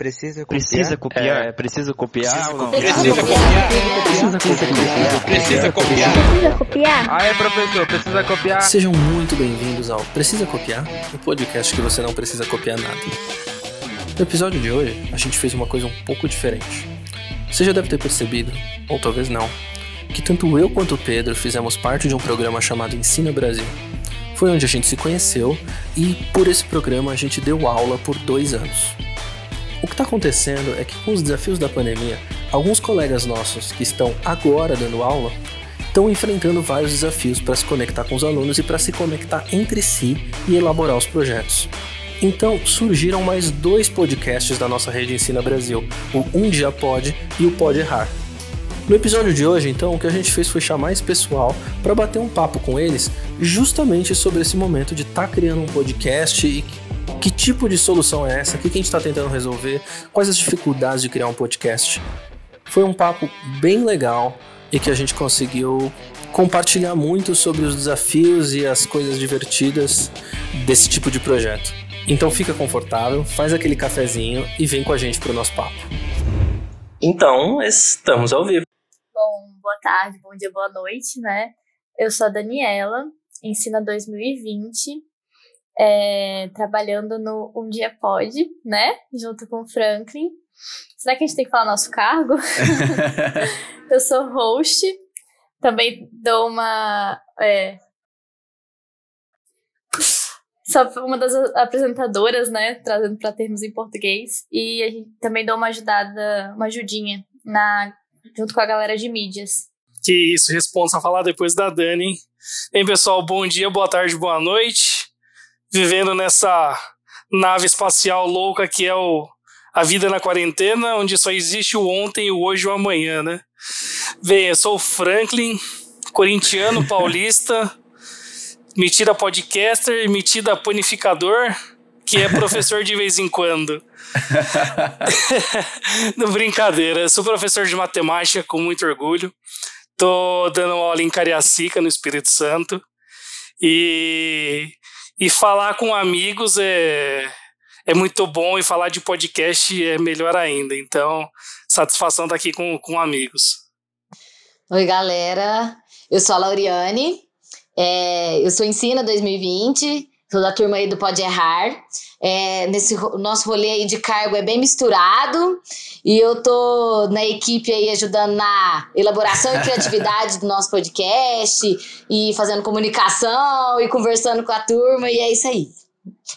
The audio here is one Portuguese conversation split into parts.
Precisa copiar. Precisa copiar? É, precisa copiar Precisa copiar. Precisa copiar. Precisa copiar. Precisa copiar. Precisa copiar? Ah, é, professor, precisa copiar. Sejam muito bem-vindos ao Precisa Copiar, o podcast que você não precisa copiar nada. No episódio de hoje, a gente fez uma coisa um pouco diferente. Você já deve ter percebido, ou talvez não, que tanto eu quanto o Pedro fizemos parte de um programa chamado Ensina Brasil. Foi onde a gente se conheceu e, por esse programa, a gente deu aula por dois anos. O que está acontecendo é que, com os desafios da pandemia, alguns colegas nossos que estão agora dando aula estão enfrentando vários desafios para se conectar com os alunos e para se conectar entre si e elaborar os projetos. Então surgiram mais dois podcasts da nossa rede Ensina Brasil, o Um Dia Pode e o Pode Errar. No episódio de hoje, então, o que a gente fez foi chamar esse pessoal para bater um papo com eles justamente sobre esse momento de estar criando um podcast e que tipo de solução é essa, o que a gente está tentando resolver, quais as dificuldades de criar um podcast. Foi um papo bem legal e que a gente conseguiu compartilhar muito sobre os desafios e as coisas divertidas desse tipo de projeto. Então fica confortável, faz aquele cafezinho e vem com a gente pro nosso papo. Então, estamos ao vivo. Bom, boa tarde, bom dia, boa noite, né? Eu sou a Daniela, ensina 2020, é, trabalhando no Um Dia Pode, né? Junto com o Franklin. Será que a gente tem que falar nosso cargo? eu sou host, também dou uma. É, sou uma das apresentadoras, né? Trazendo para termos em português. E a gente também dou uma ajudada, uma ajudinha na, junto com a galera de mídias. Que isso, responsa a falar depois da Dani. Bem, pessoal, bom dia, boa tarde, boa noite. Vivendo nessa nave espacial louca que é o, a vida na quarentena, onde só existe o ontem, o hoje e o amanhã, né? Bem, eu sou o Franklin, corintiano paulista, metida podcaster, metida panificador, que é professor de vez em quando. Não, brincadeira, sou professor de matemática com muito orgulho. Tô dando aula em Cariacica, no Espírito Santo. E, e falar com amigos é, é muito bom e falar de podcast é melhor ainda. Então, satisfação estar aqui com, com amigos. Oi, galera. Eu sou a Lauriane. É, eu sou Ensina 2020. Sou da turma aí do Pode Errar. É, nesse nosso rolê aí de cargo é bem misturado. E eu tô na equipe aí ajudando na elaboração e criatividade do nosso podcast. E fazendo comunicação e conversando com a turma. E é isso aí.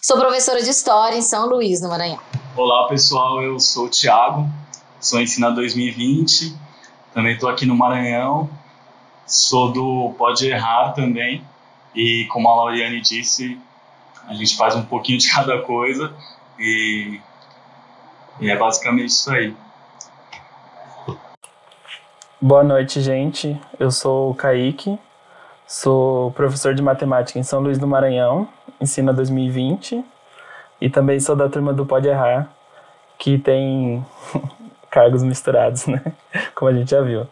Sou professora de História em São Luís, no Maranhão. Olá pessoal, eu sou o Thiago, sou Ensina 2020, também estou aqui no Maranhão, sou do Pode Errar também, e como a Lauriane disse, a gente faz um pouquinho de cada coisa e, e é basicamente isso aí. Boa noite, gente. Eu sou o Kaique, sou professor de matemática em São Luís do Maranhão, ensina 2020, e também sou da turma do Pode Errar, que tem cargos misturados, né? Como a gente já viu.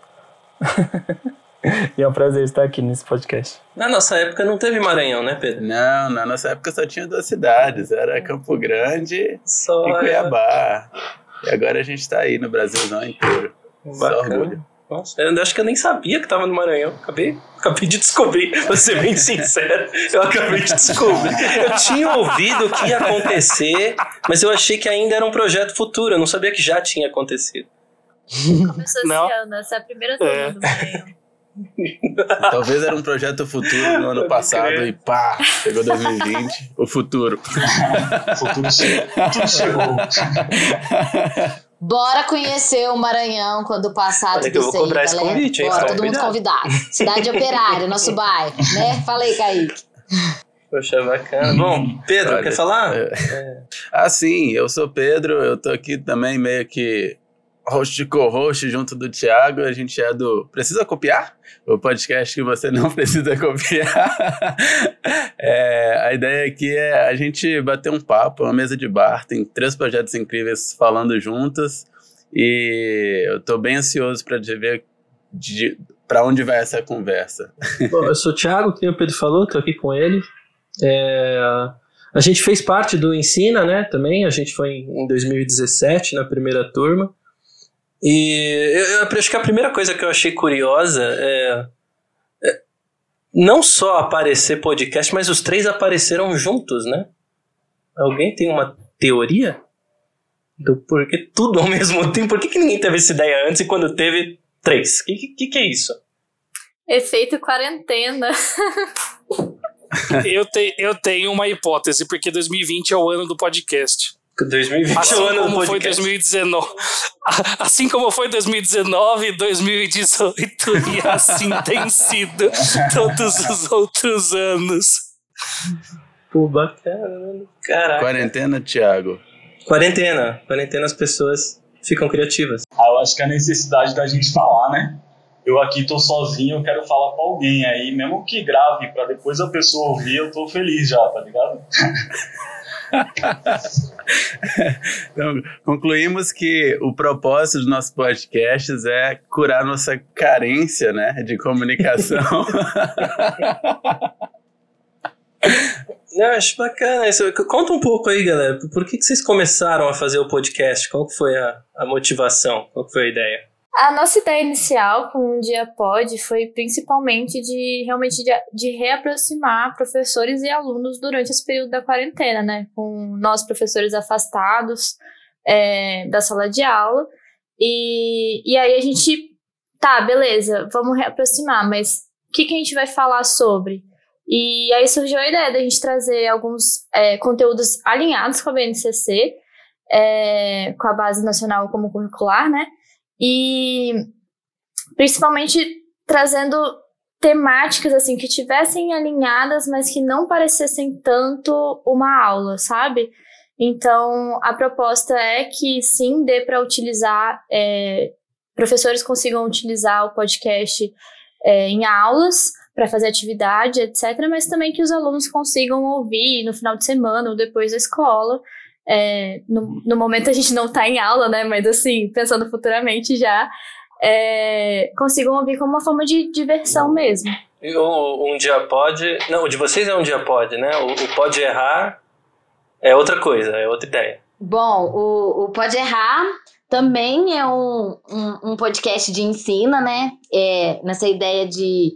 e é um prazer estar aqui nesse podcast. Na nossa época não teve Maranhão, né, Pedro? Não, na nossa época só tinha duas cidades, era Campo Grande Só e Cuiabá. E agora a gente tá aí no Brasilzão inteiro. Só Bacana. orgulho. Nossa, eu acho que eu nem sabia que tava no Maranhão. Acabei, acabei de descobrir, vou ser bem sincero. Eu acabei de descobrir. Eu tinha ouvido que ia acontecer, mas eu achei que ainda era um projeto futuro. Eu não sabia que já tinha acontecido. Começou Não. esse ano, essa é a primeira turma É. do Maranhão. Talvez era um projeto futuro no ano passado crer. e pá, chegou 2020, o futuro. O futuro chegou. Bora conhecer o Maranhão quando passar Olha tudo que eu vou isso aí, cobrar esse galera. convite, hein? Bora, todo mundo convidado. Cidade Operária, nosso bairro, né? Fala aí, Kaique. Poxa, bacana. Bom, Pedro, Olha, quer falar? é. Ah, sim, eu sou Pedro, eu tô aqui também meio que host co-host junto do Thiago, a gente é do Precisa Copiar? O podcast que você não precisa copiar. É, a ideia aqui é a gente bater um papo, uma mesa de bar, tem três projetos incríveis falando juntos e eu tô bem ansioso para ver para onde vai essa conversa. Bom, eu sou o Thiago, que o Pedro falou, tô aqui com ele. É, A gente fez parte do Ensina, né, também, a gente foi em 2017, na primeira turma. E eu, eu acho que a primeira coisa que eu achei curiosa é, é não só aparecer podcast, mas os três apareceram juntos, né? Alguém tem uma teoria? Do porquê tudo ao mesmo tempo? Por que, que ninguém teve essa ideia antes e quando teve, três? O que, que, que é isso? Efeito quarentena. eu, te, eu tenho uma hipótese, porque 2020 é o ano do podcast. 2020 assim é o ano como do foi 2019. Assim como foi 2019, 2018 e assim tem sido todos os outros anos. Pô, bacana, caraca. Quarentena, Thiago. Quarentena. Quarentena as pessoas ficam criativas. Ah, eu acho que é a necessidade da gente falar, né? Eu aqui tô sozinho, eu quero falar com alguém aí, mesmo que grave, para depois a pessoa ouvir, eu tô feliz já, tá ligado? então, concluímos que o propósito dos nossos podcasts é curar nossa carência, né, de comunicação. Eu acho bacana isso. Conta um pouco aí, galera. Por que, que vocês começaram a fazer o podcast? Qual foi a, a motivação? Qual foi a ideia? A nossa ideia inicial com o Dia Pod foi principalmente de realmente de, de, reaproximar professores e alunos durante esse período da quarentena, né? Com nós professores afastados é, da sala de aula. E, e aí a gente, tá, beleza, vamos reaproximar, mas o que, que a gente vai falar sobre? E aí surgiu a ideia da gente trazer alguns é, conteúdos alinhados com a BNCC, é, com a Base Nacional como Curricular, né? E principalmente trazendo temáticas assim que tivessem alinhadas, mas que não parecessem tanto uma aula, sabe? Então a proposta é que sim dê para utilizar, é, professores consigam utilizar o podcast é, em aulas para fazer atividade, etc., mas também que os alunos consigam ouvir no final de semana ou depois da escola é, no, no, momento a gente não está em aula, né? Mas assim, pensando futuramente já, é, consigam ouvir como uma forma de diversão mesmo. E um dia pode. Não, o de vocês é um dia pode, né? O, o pode errar é outra coisa, é outra ideia. Bom, o, o Pode Errar também é um, um, um podcast de ensino, né? É, nessa ideia de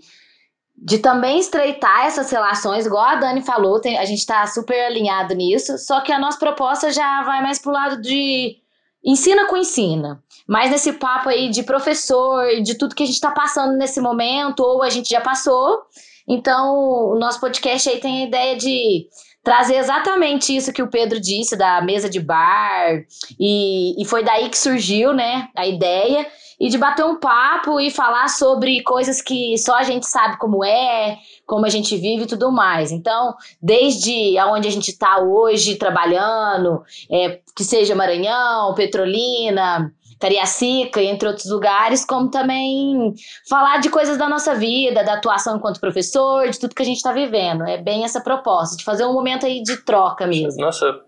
de também estreitar essas relações, igual a Dani falou, tem, a gente está super alinhado nisso, só que a nossa proposta já vai mais pro lado de ensina com ensina. Mais nesse papo aí de professor, de tudo que a gente está passando nesse momento, ou a gente já passou. Então, o nosso podcast aí tem a ideia de trazer exatamente isso que o Pedro disse, da mesa de bar, e, e foi daí que surgiu, né, a ideia e de bater um papo e falar sobre coisas que só a gente sabe como é, como a gente vive e tudo mais. Então, desde aonde a gente está hoje trabalhando, é, que seja Maranhão, Petrolina, Cariacica, entre outros lugares, como também falar de coisas da nossa vida, da atuação enquanto professor, de tudo que a gente está vivendo. É bem essa proposta, de fazer um momento aí de troca mesmo. Nossa,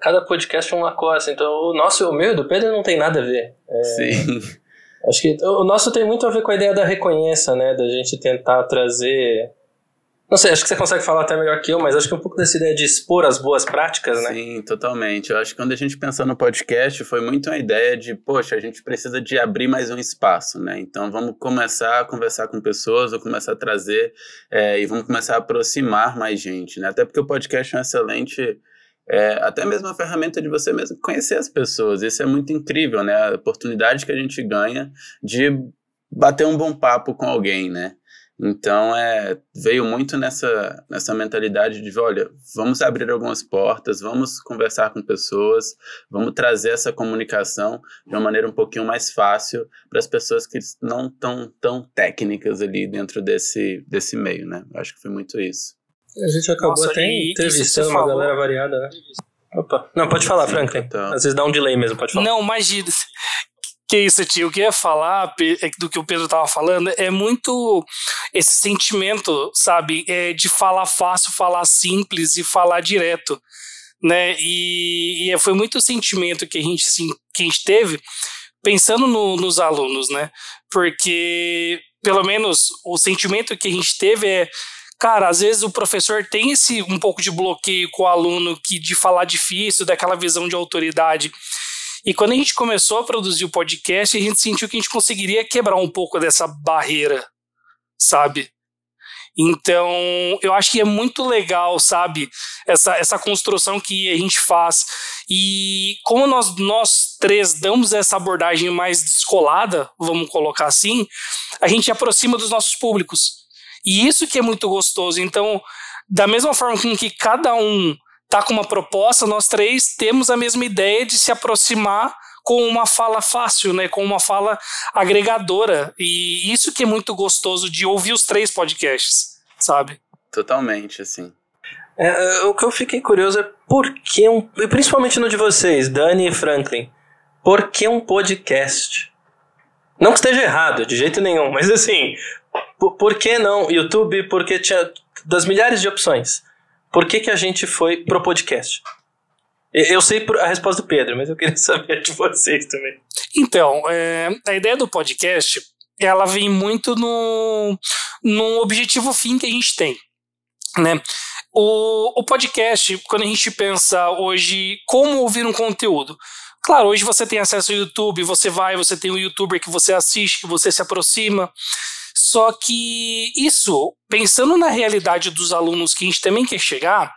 cada podcast é uma coisa. Então, o nosso, o meu e do Pedro não tem nada a ver. É... Sim. Acho que o nosso tem muito a ver com a ideia da reconheça, né? Da gente tentar trazer. Não sei, acho que você consegue falar até melhor que eu, mas acho que um pouco dessa ideia de expor as boas práticas, né? Sim, totalmente. Eu acho que quando a gente pensou no podcast, foi muito uma ideia de, poxa, a gente precisa de abrir mais um espaço, né? Então vamos começar a conversar com pessoas, vamos começar a trazer é, e vamos começar a aproximar mais gente, né? Até porque o podcast é um excelente é, até mesmo a ferramenta de você mesmo conhecer as pessoas. Isso é muito incrível, né? A oportunidade que a gente ganha de bater um bom papo com alguém, né? Então, é, veio muito nessa, nessa mentalidade de, olha, vamos abrir algumas portas, vamos conversar com pessoas, vamos trazer essa comunicação de uma maneira um pouquinho mais fácil para as pessoas que não estão tão técnicas ali dentro desse, desse meio, né? Eu acho que foi muito isso. A gente acabou Nossa, até entrevistando uma galera variada, né? Opa. Não, pode falar, Franklin. Então. Às vezes dá um delay mesmo, pode falar. Não, imagina. Que isso, tio? O que eu ia falar é do que o Pedro tava falando é muito esse sentimento, sabe? É de falar fácil, falar simples e falar direto, né? E, e foi muito o sentimento que a gente, assim, que a gente teve pensando no, nos alunos, né? Porque, pelo menos, o sentimento que a gente teve é cara, às vezes o professor tem esse um pouco de bloqueio com o aluno que de falar difícil, daquela visão de autoridade. E quando a gente começou a produzir o podcast, a gente sentiu que a gente conseguiria quebrar um pouco dessa barreira, sabe? Então, eu acho que é muito legal, sabe, essa, essa construção que a gente faz. E como nós, nós três damos essa abordagem mais descolada, vamos colocar assim, a gente aproxima dos nossos públicos. E isso que é muito gostoso. Então, da mesma forma com que cada um tá com uma proposta, nós três temos a mesma ideia de se aproximar com uma fala fácil, né, com uma fala agregadora. E isso que é muito gostoso de ouvir os três podcasts, sabe? Totalmente, assim. É, o que eu fiquei curioso é por que um. Principalmente no de vocês, Dani e Franklin. Por que um podcast? Não que esteja errado, de jeito nenhum, mas assim, por, por que não YouTube? Porque tinha das milhares de opções. Por que, que a gente foi pro podcast? Eu sei a resposta do Pedro, mas eu queria saber de vocês também. Então, é, a ideia do podcast, ela vem muito no, no objetivo fim que a gente tem, né? O, o podcast, quando a gente pensa hoje como ouvir um conteúdo, Claro, hoje você tem acesso ao YouTube, você vai, você tem um youtuber que você assiste, que você se aproxima. Só que isso, pensando na realidade dos alunos que a gente também quer chegar,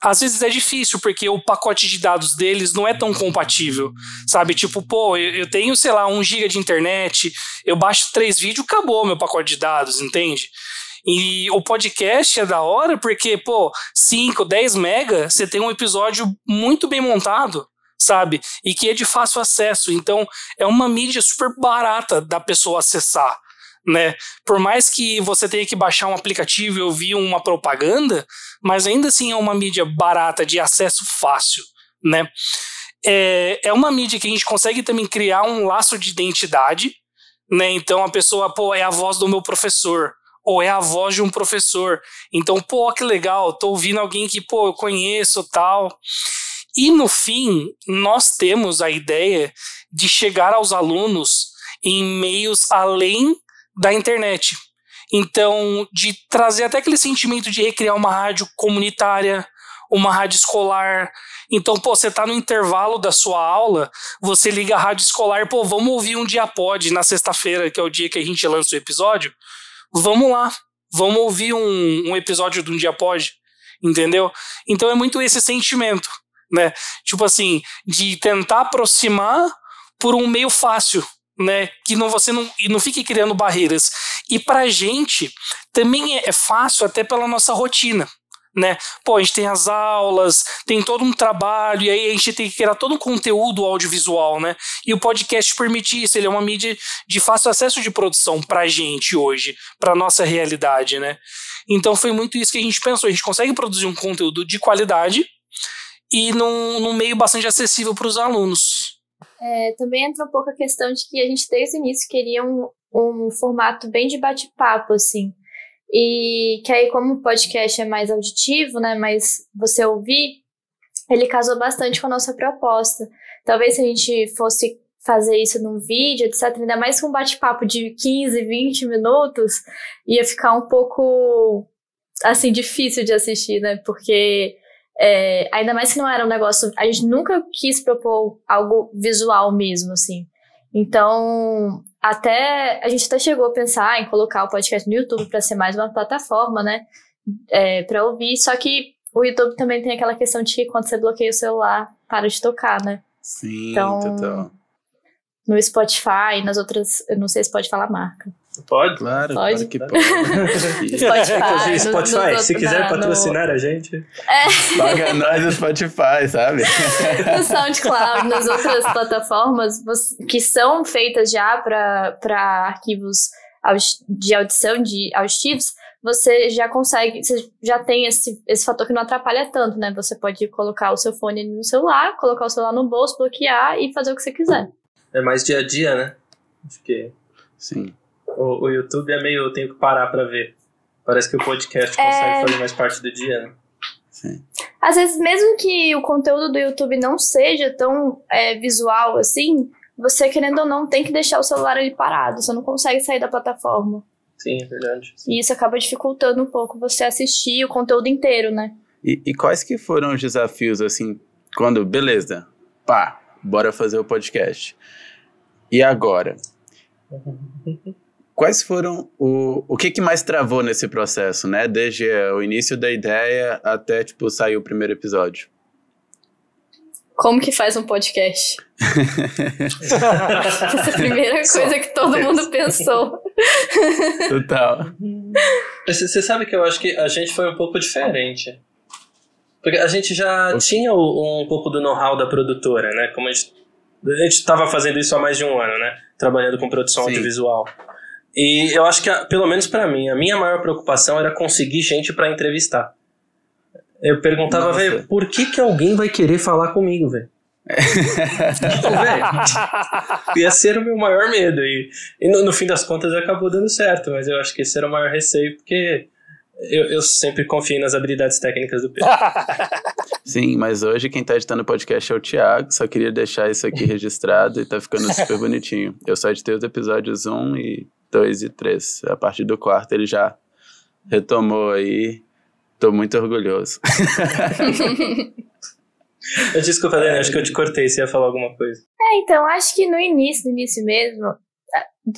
às vezes é difícil, porque o pacote de dados deles não é tão compatível, sabe? Tipo, pô, eu, tenho, sei lá, um giga de internet, eu baixo três vídeos, acabou meu pacote de dados, entende? E o podcast é da hora porque, pô, 5, 10 mega, você tem um episódio muito bem montado, sabe? E que é de fácil acesso. Então, é uma mídia super barata da pessoa acessar né? Por mais que você tenha que baixar um aplicativo e ouvir uma propaganda, mas ainda assim é uma mídia barata de acesso fácil, né? É, é uma mídia que a gente consegue também criar um laço de identidade, né? Então a pessoa, pô, é a voz do meu professor, ou é a voz de um professor. Então, pô, que legal, tô ouvindo alguém que, pô, eu conheço, tal. E no fim, nós temos a ideia de chegar aos alunos em meios além da internet. Então, de trazer até aquele sentimento de recriar uma rádio comunitária, uma rádio escolar. Então, pô, você tá no intervalo da sua aula, você liga a rádio escolar, pô, vamos ouvir um dia pod na sexta-feira, que é o dia que a gente lança o episódio. Vamos lá, vamos ouvir um, um episódio de um dia pod, entendeu? Então é muito esse sentimento, né? Tipo assim, de tentar aproximar por um meio fácil, né? Que não, você não, e não fique criando barreiras. E pra gente também é, é fácil até pela nossa rotina. Né? Pô, a gente tem as aulas, tem todo um trabalho, e aí a gente tem que criar todo um conteúdo audiovisual, né? E o podcast permite isso, ele é uma mídia de fácil acesso de produção pra gente hoje, pra nossa realidade, né? Então foi muito isso que a gente pensou, a gente consegue produzir um conteúdo de qualidade e num, num meio bastante acessível para os alunos. É, também entra um pouco a questão de que a gente desde o início queria um, um formato bem de bate-papo, assim. E que aí, como o podcast é mais auditivo, né, mas você ouvir, ele casou bastante com a nossa proposta. Talvez se a gente fosse fazer isso num vídeo, etc., ainda mais com um bate-papo de 15, 20 minutos, ia ficar um pouco, assim, difícil de assistir, né, porque é, ainda mais que não era um negócio. A gente nunca quis propor algo visual mesmo, assim. Então, até. A gente até chegou a pensar em colocar o podcast no YouTube para ser mais uma plataforma, né? É, para ouvir. Só que o YouTube também tem aquela questão de que quando você bloqueia o celular, para de tocar, né? Sim, então, total. No Spotify, nas outras. Eu não sei se pode falar marca. Pode? Claro, pode. claro que pode. Spotify, Spotify, no, se quiser patrocinar no... a gente. É. Paga nós no Spotify, sabe? no SoundCloud, nas outras plataformas que são feitas já para arquivos de audição de auditivos, você já consegue, você já tem esse, esse fator que não atrapalha tanto, né? Você pode colocar o seu fone no celular, colocar o celular no bolso, bloquear e fazer o que você quiser. É mais dia a dia, né? Acho que. Sim. O, o YouTube é meio. Eu tenho que parar pra ver. Parece que o podcast é... consegue fazer mais parte do dia, né? Sim. Às vezes, mesmo que o conteúdo do YouTube não seja tão é, visual assim, você, querendo ou não, tem que deixar o celular ali parado. Você não consegue sair da plataforma. Sim, é verdade. E isso acaba dificultando um pouco você assistir o conteúdo inteiro, né? E, e quais que foram os desafios, assim, quando, beleza, pá, bora fazer o podcast. E agora? Quais foram o, o que, que mais travou nesse processo, né? Desde o início da ideia até, tipo, sair o primeiro episódio. Como que faz um podcast? Essa é a primeira coisa que todo mundo pensou. Total. Você sabe que eu acho que a gente foi um pouco diferente. Porque a gente já tinha um pouco do know-how da produtora, né? Como a gente a gente estava fazendo isso há mais de um ano, né? Trabalhando com produção Sim. audiovisual. E eu acho que, pelo menos para mim, a minha maior preocupação era conseguir gente para entrevistar. Eu perguntava, velho, por que, que alguém vai querer falar comigo, velho? tipo, ia ser o meu maior medo. E, e no, no, fim das contas acabou dando certo, mas eu acho que esse era o maior receio, porque eu, eu sempre confio nas habilidades técnicas do Pedro. Sim, mas hoje quem tá editando o podcast é o Thiago. Só queria deixar isso aqui registrado e tá ficando super bonitinho. Eu só editei os episódios 1 e 2 e 3. A partir do quarto ele já retomou aí. Tô muito orgulhoso. Desculpa, Dani, acho que eu te cortei, você ia falar alguma coisa. É, então, acho que no início, no início mesmo, a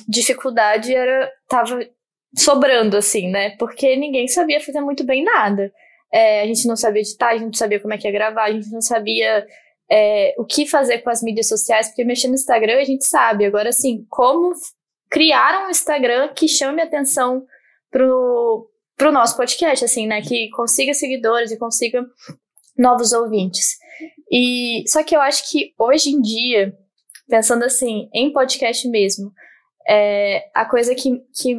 dificuldade era. tava sobrando, assim, né? Porque ninguém sabia fazer muito bem nada. É, a gente não sabia editar, a gente não sabia como é que ia gravar, a gente não sabia é, o que fazer com as mídias sociais, porque mexer no Instagram a gente sabe. Agora, assim, como criar um Instagram que chame atenção pro, pro nosso podcast, assim, né? Que consiga seguidores e consiga novos ouvintes. E só que eu acho que hoje em dia, pensando assim, em podcast mesmo, é, a coisa que, que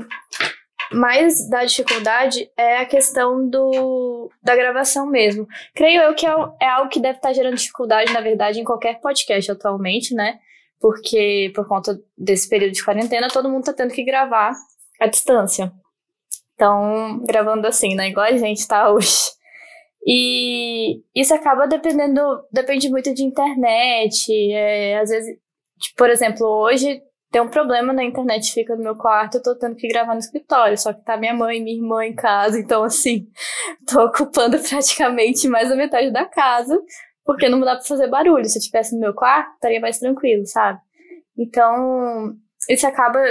mais da dificuldade é a questão do, da gravação mesmo. Creio eu que é, é algo que deve estar gerando dificuldade, na verdade, em qualquer podcast atualmente, né? Porque por conta desse período de quarentena, todo mundo tá tendo que gravar à distância. Então, gravando assim, né? Igual a gente tá hoje. E isso acaba dependendo, depende muito de internet. É, às vezes, tipo, por exemplo, hoje tem um problema na internet, fica no meu quarto, eu tô tendo que gravar no escritório, só que tá minha mãe e minha irmã em casa, então assim, tô ocupando praticamente mais da metade da casa, porque não dá pra fazer barulho. Se eu estivesse no meu quarto, estaria mais tranquilo, sabe? Então, isso acaba,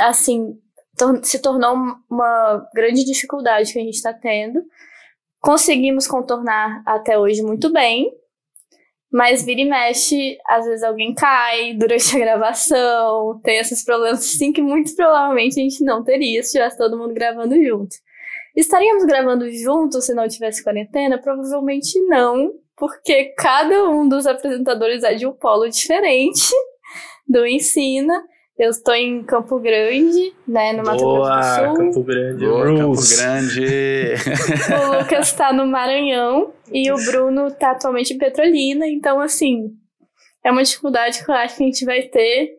assim, se tornou uma grande dificuldade que a gente tá tendo. Conseguimos contornar até hoje muito bem, mas vira e mexe, às vezes alguém cai durante a gravação, tem esses problemas assim que muito provavelmente a gente não teria se tivesse todo mundo gravando junto. Estaríamos gravando juntos se não tivesse quarentena? Provavelmente não, porque cada um dos apresentadores é de um polo diferente do Ensina. Eu estou em Campo Grande, né, no Mato Boa, Grosso do Sul. Campo Grande. Boa, Campo Grande. o Lucas está no Maranhão e o Bruno está atualmente em Petrolina. Então, assim, é uma dificuldade que eu acho que a gente vai ter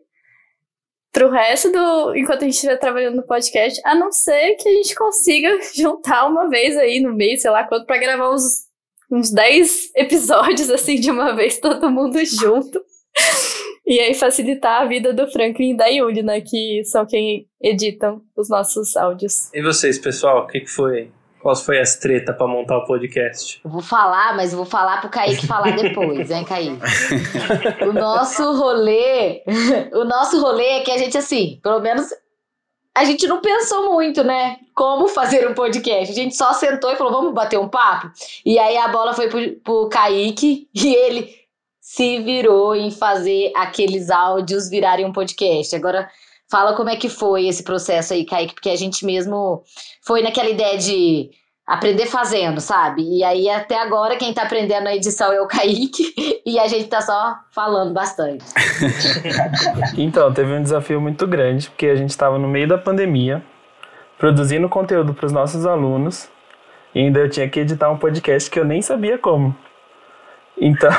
pro resto do. enquanto a gente estiver trabalhando no podcast, a não ser que a gente consiga juntar uma vez aí no mês, sei lá quanto, para gravar uns, uns 10 episódios assim de uma vez, todo mundo junto. E aí facilitar a vida do Franklin e da Yuli, né? Que são quem editam os nossos áudios. E vocês, pessoal, o que, que foi? Qual foi as treta para montar o podcast? Eu vou falar, mas eu vou falar pro Kaique falar depois, hein, Kaique? o nosso rolê, o nosso rolê é que a gente, assim, pelo menos a gente não pensou muito, né? Como fazer um podcast. A gente só sentou e falou, vamos bater um papo? E aí a bola foi pro, pro Kaique e ele se virou em fazer aqueles áudios virarem um podcast. Agora, fala como é que foi esse processo aí, Kaique, porque a gente mesmo foi naquela ideia de aprender fazendo, sabe? E aí, até agora, quem tá aprendendo a edição é o Kaique e a gente tá só falando bastante. então, teve um desafio muito grande, porque a gente estava no meio da pandemia, produzindo conteúdo para os nossos alunos, e ainda eu tinha que editar um podcast que eu nem sabia como. Então,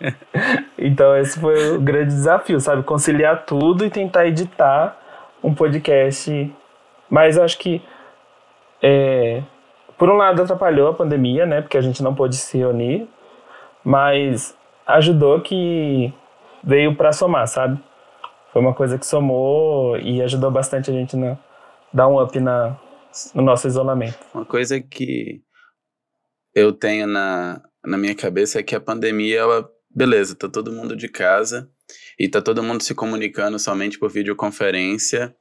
então esse foi o grande desafio, sabe? Conciliar tudo e tentar editar um podcast. Mas acho que, é, por um lado, atrapalhou a pandemia, né? Porque a gente não pôde se reunir, mas ajudou que veio para somar, sabe? Foi uma coisa que somou e ajudou bastante a gente na, dar um up na, no nosso isolamento. Uma coisa que eu tenho na, na minha cabeça é que a pandemia, ela, beleza, tá todo mundo de casa e tá todo mundo se comunicando somente por videoconferência.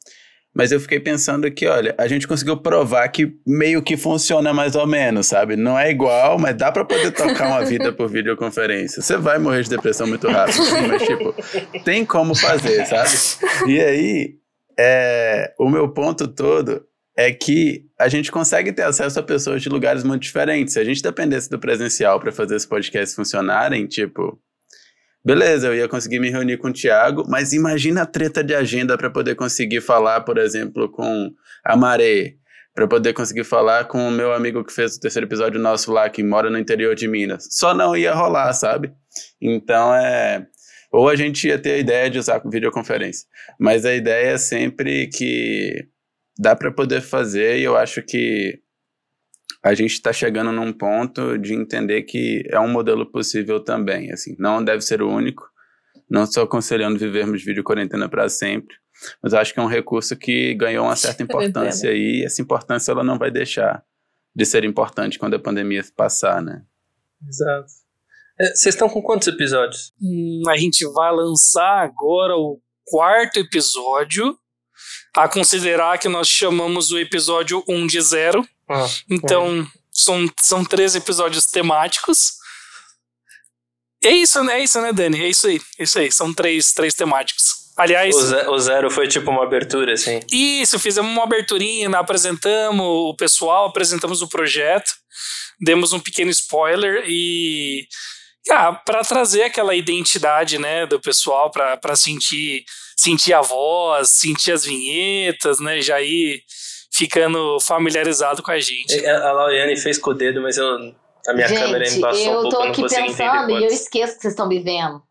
Mas eu fiquei pensando que, olha, a gente conseguiu provar que meio que funciona mais ou menos, sabe? Não é igual, mas dá para poder tocar uma vida por videoconferência. Você vai morrer de depressão muito rápido, mas, tipo, tem como fazer, sabe? E aí, é, o meu ponto todo é que a gente consegue ter acesso a pessoas de lugares muito diferentes. Se a gente dependesse do presencial para fazer esse podcast funcionarem, tipo, beleza, eu ia conseguir me reunir com o Thiago, mas imagina a treta de agenda para poder conseguir falar, por exemplo, com a Maré, para poder conseguir falar com o meu amigo que fez o terceiro episódio nosso lá, que mora no interior de Minas. Só não ia rolar, sabe? Então é. Ou a gente ia ter a ideia de usar videoconferência. Mas a ideia é sempre que dá para poder fazer e eu acho que a gente está chegando num ponto de entender que é um modelo possível também, assim, não deve ser o único, não estou aconselhando vivermos vídeo quarentena para sempre, mas acho que é um recurso que ganhou uma certa importância aí, e essa importância ela não vai deixar de ser importante quando a pandemia passar, né? Exato. É, vocês estão com quantos episódios? Hum, a gente vai lançar agora o quarto episódio, a considerar que nós chamamos o episódio 1 de 0. Ah, então, é. são, são três episódios temáticos. É isso, né? É isso, né, Dani? É isso aí. É isso aí. São três, três temáticos. Aliás. O, o zero foi tipo uma abertura, assim. Isso, fizemos uma aberturinha, apresentamos o pessoal, apresentamos o projeto, demos um pequeno spoiler e. Ah, para trazer aquela identidade, né, do pessoal, para sentir sentir a voz, sentir as vinhetas, né? Já ir ficando familiarizado com a gente. A Lauriane fez com o dedo, mas eu, a minha gente, câmera embaçou um pouco, eu tô aqui pensando e eu esqueço que vocês estão me vendo.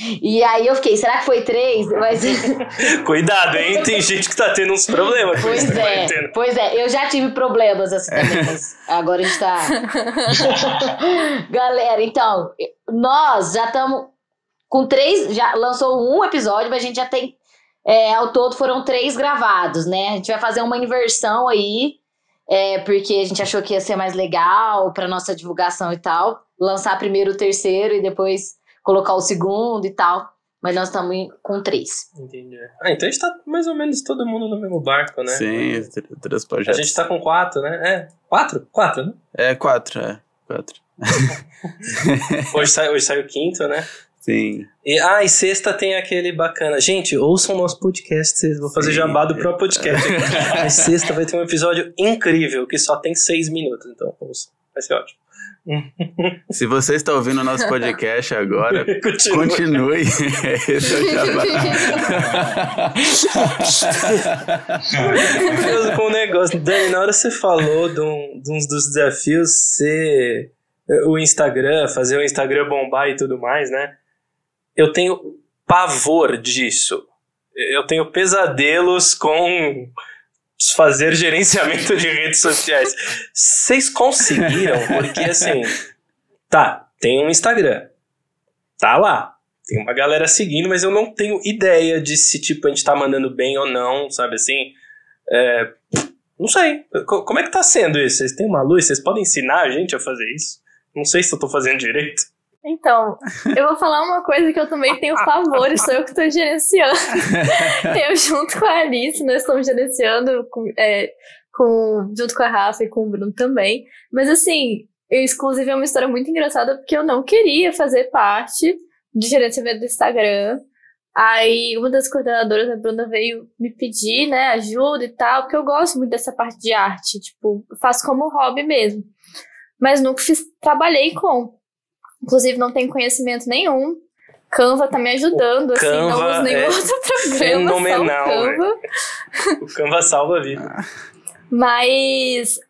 E aí eu fiquei, será que foi três? Mas... Cuidado, hein? Tem gente que tá tendo uns problemas. Pois é, pois é, eu já tive problemas assim também, mas agora a gente tá. Galera, então, nós já estamos com três, já lançou um episódio, mas a gente já tem. É, ao todo foram três gravados, né? A gente vai fazer uma inversão aí, é, porque a gente achou que ia ser mais legal para nossa divulgação e tal. Lançar primeiro o terceiro e depois colocar o segundo e tal. Mas nós estamos com três. Entendi. Ah, então a gente tá mais ou menos todo mundo no mesmo barco, né? Sim, três projetos. A gente tá com quatro, né? É, quatro? Quatro, né? É, quatro, é. Quatro. hoje, sai, hoje sai o quinto, né? Sim. E, ah, e sexta tem aquele bacana. Gente, ouçam o nosso podcast. Vou fazer Sim. jabá do próprio podcast. a sexta vai ter um episódio incrível que só tem seis minutos. Então, ouçam. Vai ser ótimo. Se você está ouvindo o nosso podcast agora, continue. continue. Esse é o jabá. com o negócio. Dani, na hora você falou de, um, de uns dos desafios, você o Instagram, fazer o Instagram bombar e tudo mais, né? Eu tenho pavor disso. Eu tenho pesadelos com fazer gerenciamento de redes sociais. Vocês conseguiram? Porque assim, tá, tem um Instagram. Tá lá. Tem uma galera seguindo, mas eu não tenho ideia de se tipo a gente tá mandando bem ou não, sabe assim? É, não sei. Como é que tá sendo isso? Vocês têm uma luz? Vocês podem ensinar a gente a fazer isso? Não sei se eu tô fazendo direito. Então, eu vou falar uma coisa que eu também tenho favor, e sou eu que estou gerenciando. eu, junto com a Alice, nós estamos gerenciando com, é, com, junto com a Rafa e com o Bruno também. Mas assim, eu, inclusive é uma história muito engraçada, porque eu não queria fazer parte de gerenciamento do Instagram. Aí uma das coordenadoras, a Bruna, veio me pedir, né, ajuda e tal, porque eu gosto muito dessa parte de arte, tipo, faço como hobby mesmo. Mas nunca fiz, trabalhei com. Inclusive, não tenho conhecimento nenhum. Canva tá me ajudando, assim, não uso nenhum é outro programa. Fenomenal. O Canva. o Canva salva a vida. Mas.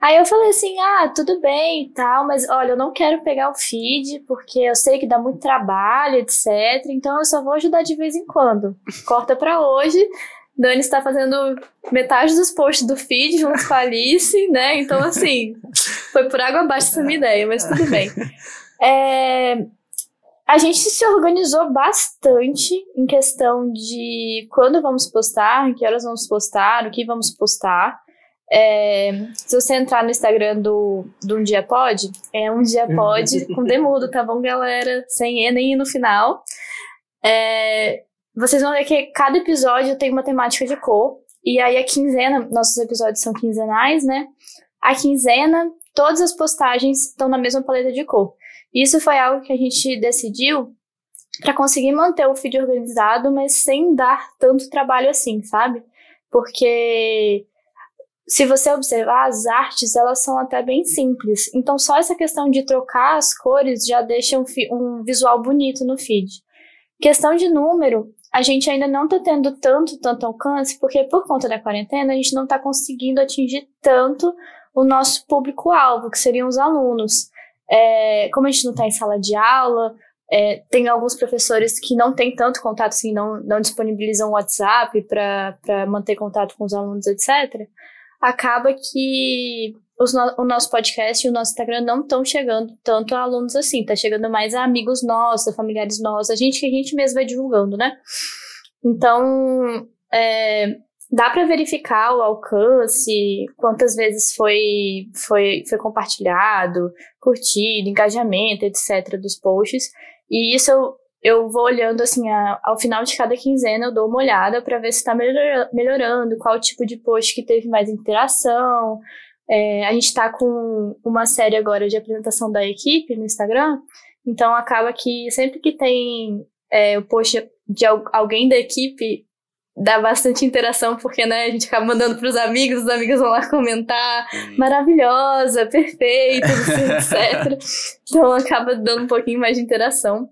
Aí eu falei assim: ah, tudo bem e tal, mas olha, eu não quero pegar o feed, porque eu sei que dá muito trabalho, etc. Então eu só vou ajudar de vez em quando. Corta pra hoje. Dani está fazendo metade dos posts do feed junto com a Alice, né? Então, assim, foi por água abaixo essa minha ideia, mas tudo bem. É... a gente se organizou bastante em questão de quando vamos postar, em que horas vamos postar, o que vamos postar. É, se você entrar no Instagram do, do Um Dia Pode, é Um Dia Pode com demudo, tá bom, galera? Sem E nem I no final. É, vocês vão ver que cada episódio tem uma temática de cor. E aí a quinzena, nossos episódios são quinzenais, né? A quinzena, todas as postagens estão na mesma paleta de cor. Isso foi algo que a gente decidiu para conseguir manter o feed organizado, mas sem dar tanto trabalho assim, sabe? Porque se você observar as artes, elas são até bem simples. Então só essa questão de trocar as cores já deixa um, um visual bonito no feed. Questão de número, a gente ainda não está tendo tanto, tanto alcance, porque por conta da quarentena a gente não está conseguindo atingir tanto o nosso público-alvo, que seriam os alunos. É, como a gente não está em sala de aula, é, tem alguns professores que não têm tanto contato, assim, não, não disponibilizam o WhatsApp para manter contato com os alunos, etc. Acaba que no, o nosso podcast e o nosso Instagram não estão chegando tanto a alunos assim, está chegando mais a amigos nossos, a familiares nossos, a gente que a gente mesmo vai divulgando, né? Então, é, dá para verificar o alcance, quantas vezes foi, foi, foi compartilhado, curtido, engajamento, etc. dos posts. E isso eu, eu vou olhando assim, a, ao final de cada quinzena eu dou uma olhada para ver se está melhor, melhorando, qual tipo de post que teve mais interação. É, a gente está com uma série agora de apresentação da equipe no Instagram, então acaba que sempre que tem é, o post de alguém da equipe dá bastante interação, porque né, a gente acaba mandando para os amigos, os amigos vão lá comentar, maravilhosa, perfeita, etc. Então acaba dando um pouquinho mais de interação.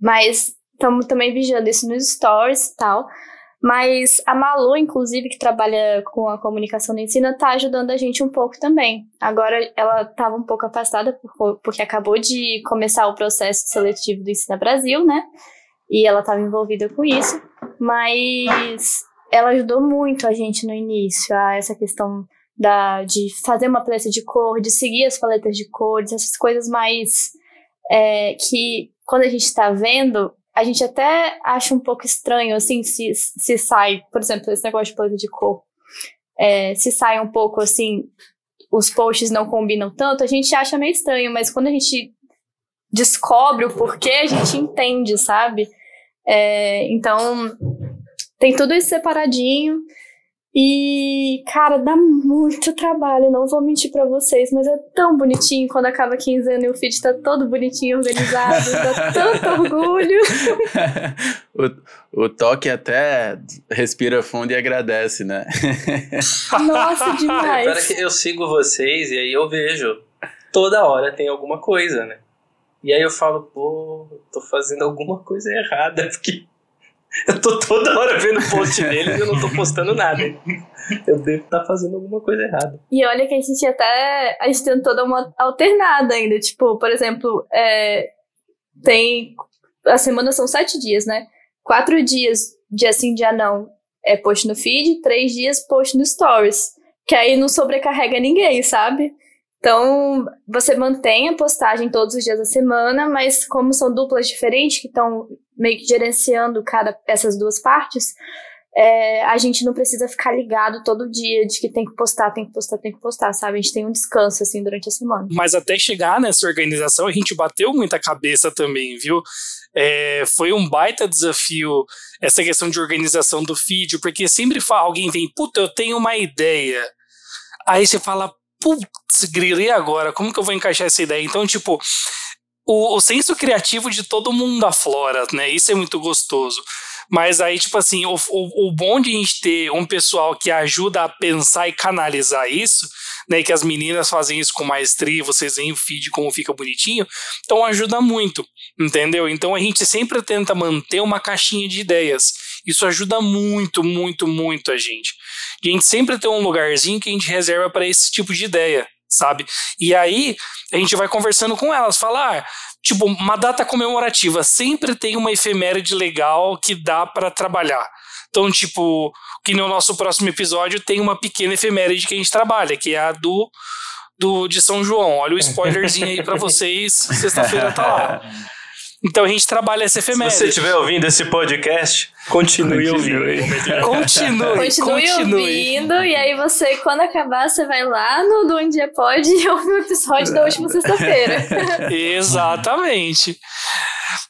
Mas estamos também vigiando isso nos stories e tal. Mas a Malu, inclusive, que trabalha com a comunicação no ensino, está ajudando a gente um pouco também. Agora ela estava um pouco afastada por, porque acabou de começar o processo seletivo do Ensina Brasil, né? E ela estava envolvida com isso mas ela ajudou muito a gente no início, a essa questão da, de fazer uma paleta de cor, de seguir as paletas de cores, essas coisas mais é, que quando a gente está vendo, a gente até acha um pouco estranho, assim, se, se sai, por exemplo, esse negócio de paleta de cor, é, se sai um pouco, assim, os posts não combinam tanto, a gente acha meio estranho, mas quando a gente descobre o porquê, a gente entende, sabe? É, então, tem tudo isso separadinho. E, cara, dá muito trabalho, não vou mentir para vocês, mas é tão bonitinho quando acaba 15 anos e o feed tá todo bonitinho, organizado, dá tanto orgulho. o, o toque até respira fundo e agradece, né? Nossa, demais. Espera que eu sigo vocês e aí eu vejo, toda hora tem alguma coisa, né? E aí eu falo, pô, tô fazendo alguma coisa errada, porque eu tô toda hora vendo post deles e eu não tô postando nada. Eu devo estar tá fazendo alguma coisa errada. E olha que a gente até. A gente tentou dar uma alternada ainda. Tipo, por exemplo, é, tem. A semana são sete dias, né? Quatro dias, dia sim, dia não, é post no feed, três dias post no stories. Que aí não sobrecarrega ninguém, sabe? Então, você mantém a postagem todos os dias da semana, mas como são duplas diferentes que estão meio que gerenciando cada essas duas partes, é, a gente não precisa ficar ligado todo dia de que tem que postar, tem que postar, tem que postar, sabe? A gente tem um descanso, assim, durante a semana. Mas até chegar nessa organização, a gente bateu muita cabeça também, viu? É, foi um baita desafio essa questão de organização do feed, porque sempre fala, alguém vem, puta, eu tenho uma ideia. Aí você fala, putz, grilei agora, como que eu vou encaixar essa ideia? Então, tipo, o, o senso criativo de todo mundo aflora, né? Isso é muito gostoso. Mas aí, tipo assim, o, o, o bom de a gente ter um pessoal que ajuda a pensar e canalizar isso, né? Que as meninas fazem isso com maestria, vocês veem o feed como fica bonitinho, então ajuda muito, entendeu? Então a gente sempre tenta manter uma caixinha de ideias. Isso ajuda muito, muito, muito a gente. E a gente sempre tem um lugarzinho que a gente reserva para esse tipo de ideia, sabe? E aí a gente vai conversando com elas, falar, ah, tipo, uma data comemorativa sempre tem uma efeméride legal que dá para trabalhar. Então, tipo, que no nosso próximo episódio tem uma pequena efeméride que a gente trabalha, que é a do, do de São João. Olha o spoilerzinho aí para vocês, sexta-feira tá lá. Então a gente trabalha essa efeméride. Se você estiver ouvindo esse podcast, continue, ouvindo. Continue, Continue, continue. ouvindo, e aí você, quando acabar, você vai lá no Do Um Dia Pode e ouve o episódio da última sexta-feira. Exatamente.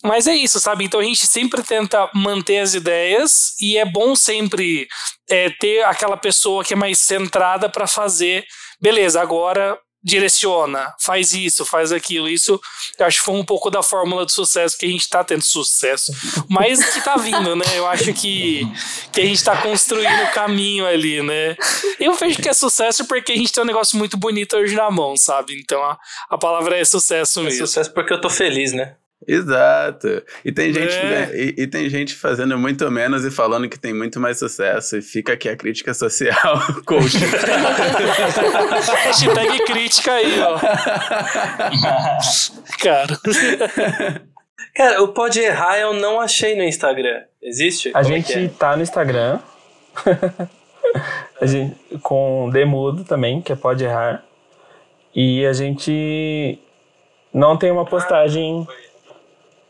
Mas é isso, sabe? Então a gente sempre tenta manter as ideias e é bom sempre é, ter aquela pessoa que é mais centrada para fazer. Beleza, agora direciona, faz isso, faz aquilo. Isso eu acho que foi um pouco da fórmula do sucesso que a gente está tendo sucesso. Mas que tá vindo, né? Eu acho que, que a gente está construindo o caminho ali, né? Eu vejo que é sucesso porque a gente tem um negócio muito bonito hoje na mão, sabe? Então a, a palavra é sucesso É mesmo. sucesso porque eu tô feliz, né? Exato. E tem, gente, É. e, e tem gente fazendo muito menos e falando que tem muito mais sucesso. E fica aqui a crítica social, coach. Hashtag crítica aí, ó. Cara. Cara, o Pode Errar eu não achei no Instagram. Existe? A Como é gente é? tá no Instagram. a gente, com Demudo também, que é Pode Errar. E a gente não tem uma postagem.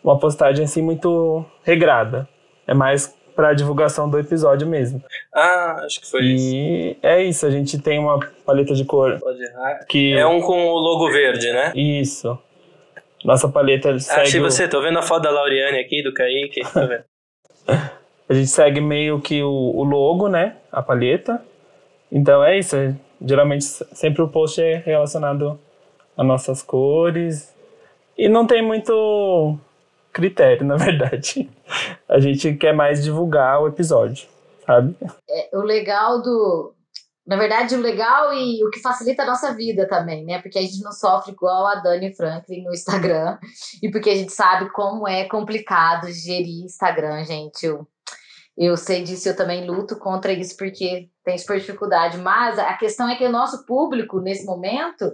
Uma postagem assim muito regrada. É mais pra divulgação do episódio mesmo. Ah, acho que foi isso. E é isso, a gente tem uma paleta de cor Pode Errar. que. É um com o logo verde, né? Isso. Nossa paleta Ah, segue. achei você, tô vendo a foto da Lauriane aqui, do Kaique. Vendo. A gente segue meio que o, o logo, né? A palheta. Então é isso. Geralmente sempre o post é relacionado às nossas cores. E não tem muito critério, na verdade. A gente quer mais divulgar o episódio, sabe? É, o legal do. Na verdade, o legal e o que facilita a nossa vida também, né? Porque a gente não sofre igual a Dani Franklin no Instagram. E porque a gente sabe como é complicado gerir Instagram, gente. Eu, eu sei disso, eu também luto contra isso porque tem super dificuldade. Mas a questão é que o nosso público, nesse momento,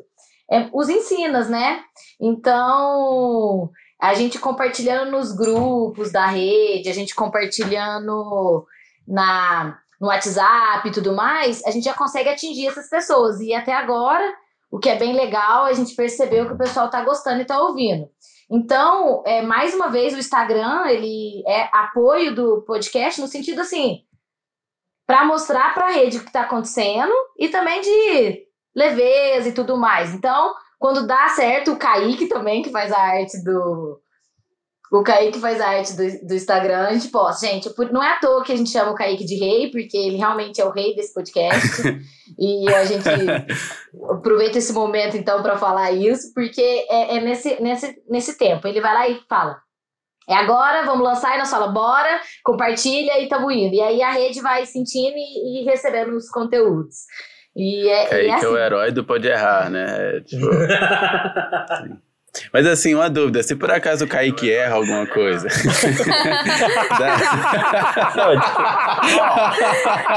é os ensinas, né? Então, a gente compartilhando nos grupos da rede, a gente compartilhando na no WhatsApp e tudo mais, a gente já consegue atingir essas pessoas. E até agora, o que é bem legal, a gente percebeu que o pessoal tá gostando e tá ouvindo. Então, é, mais uma vez, o Instagram, ele é apoio do podcast no sentido assim, para mostrar para a rede o que está acontecendo e também de leveza e tudo mais. Então, quando dá certo, o Kaique também, que faz a arte do, o Kaique faz a arte do, do Instagram, a gente posta. Gente, não é à toa que a gente chama o Kaique de rei, porque ele realmente é o rei desse podcast. e a gente aproveita esse momento, então, para falar isso, porque é, é nesse, nesse, nesse tempo. Ele vai lá e fala. É agora, vamos lançar e nós fala, bora, compartilha e tamo indo. E aí a rede vai sentindo e, e recebendo os conteúdos. E é, e Kaique é é assim. o herói do Pode Errar, né? É, tipo... Mas assim, uma dúvida, se por acaso o Kaique erra alguma coisa.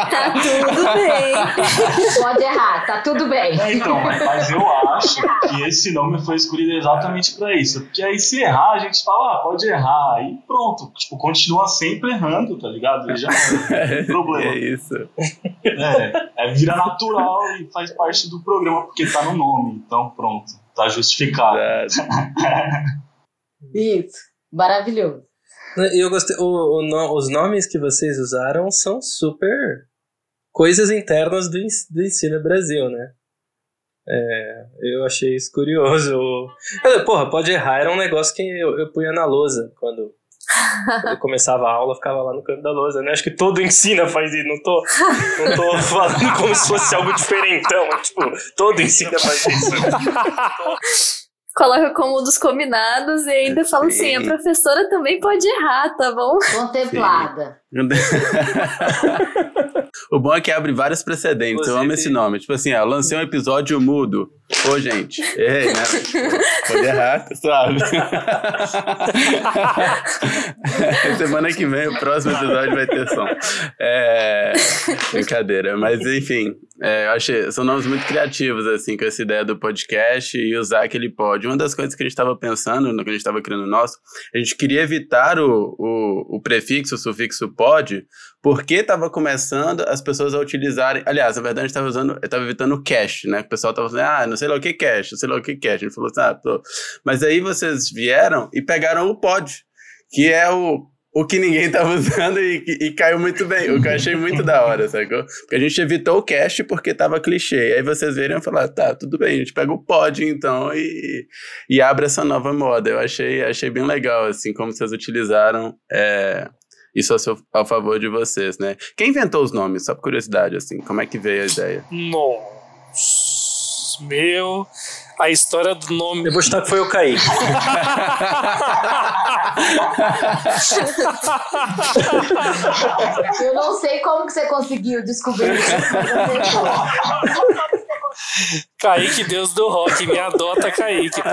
Tá tudo bem. Pode errar, tá tudo bem. É, então, mas, mas eu acho que esse nome foi escolhido exatamente pra isso. Porque aí se errar, a gente fala, ah, pode errar. Aí pronto, tipo, continua sempre errando, tá ligado? E já não tem problema. É isso. É, é vira natural e faz parte do programa porque tá no nome. Então pronto, tá justificado. Isso, maravilhoso. E eu gostei. o- o no- os nomes que vocês usaram são super coisas internas do, do Ensino Brasil, né? É, eu achei isso curioso. Eu- Porra, pode errar era um negócio que eu, eu punha na lousa quando, quando eu começava a aula, ficava lá no canto da lousa, né? Acho que todo ensina faz isso, não tô, não tô falando como se fosse algo diferentão, tipo, todo ensina faz isso. Coloca como um dos combinados e ainda fala assim: a professora também pode errar, tá bom? Contemplada. o bom é que abre vários precedentes. Eu amo esse nome. Tipo assim, ó, eu lancei um episódio mudo. Ô, gente, errei, né? Pode errar, sabe? Semana que vem, o próximo episódio vai ter som. É... Brincadeira. Mas, enfim, é, eu achei, são nomes muito criativos, assim, com essa ideia do podcast e usar aquele pod. Uma das coisas que a gente estava pensando, no que a gente estava criando o nosso, a gente queria evitar o, o, o prefixo, o sufixo pod, porque estava começando as pessoas a utilizarem. Aliás, na verdade, a gente estava usando, estava evitando o cast, né? O pessoal estava falando, ah, não sei lá o que cash, sei lá o que cash. Ele falou assim, ah, tô. Mas aí vocês vieram e pegaram o pod, que é o o que ninguém tava usando e, e, caiu muito bem. O que eu achei muito da hora, sacou? Porque a gente evitou o cast porque tava clichê. Aí vocês viram e falaram, tá, tudo bem, a gente pega o pod então e, e abre essa nova moda. Eu achei, achei bem legal, assim, como vocês utilizaram é, isso ao, seu, ao favor de vocês, né? Quem inventou os nomes? Só por curiosidade, assim, como é que veio a ideia? Nossa, meu a história do nome. Eu vou chutar que foi o Kaique. Eu não sei como que você conseguiu descobrir isso. Kaique, Deus do rock, me adota Kaique. O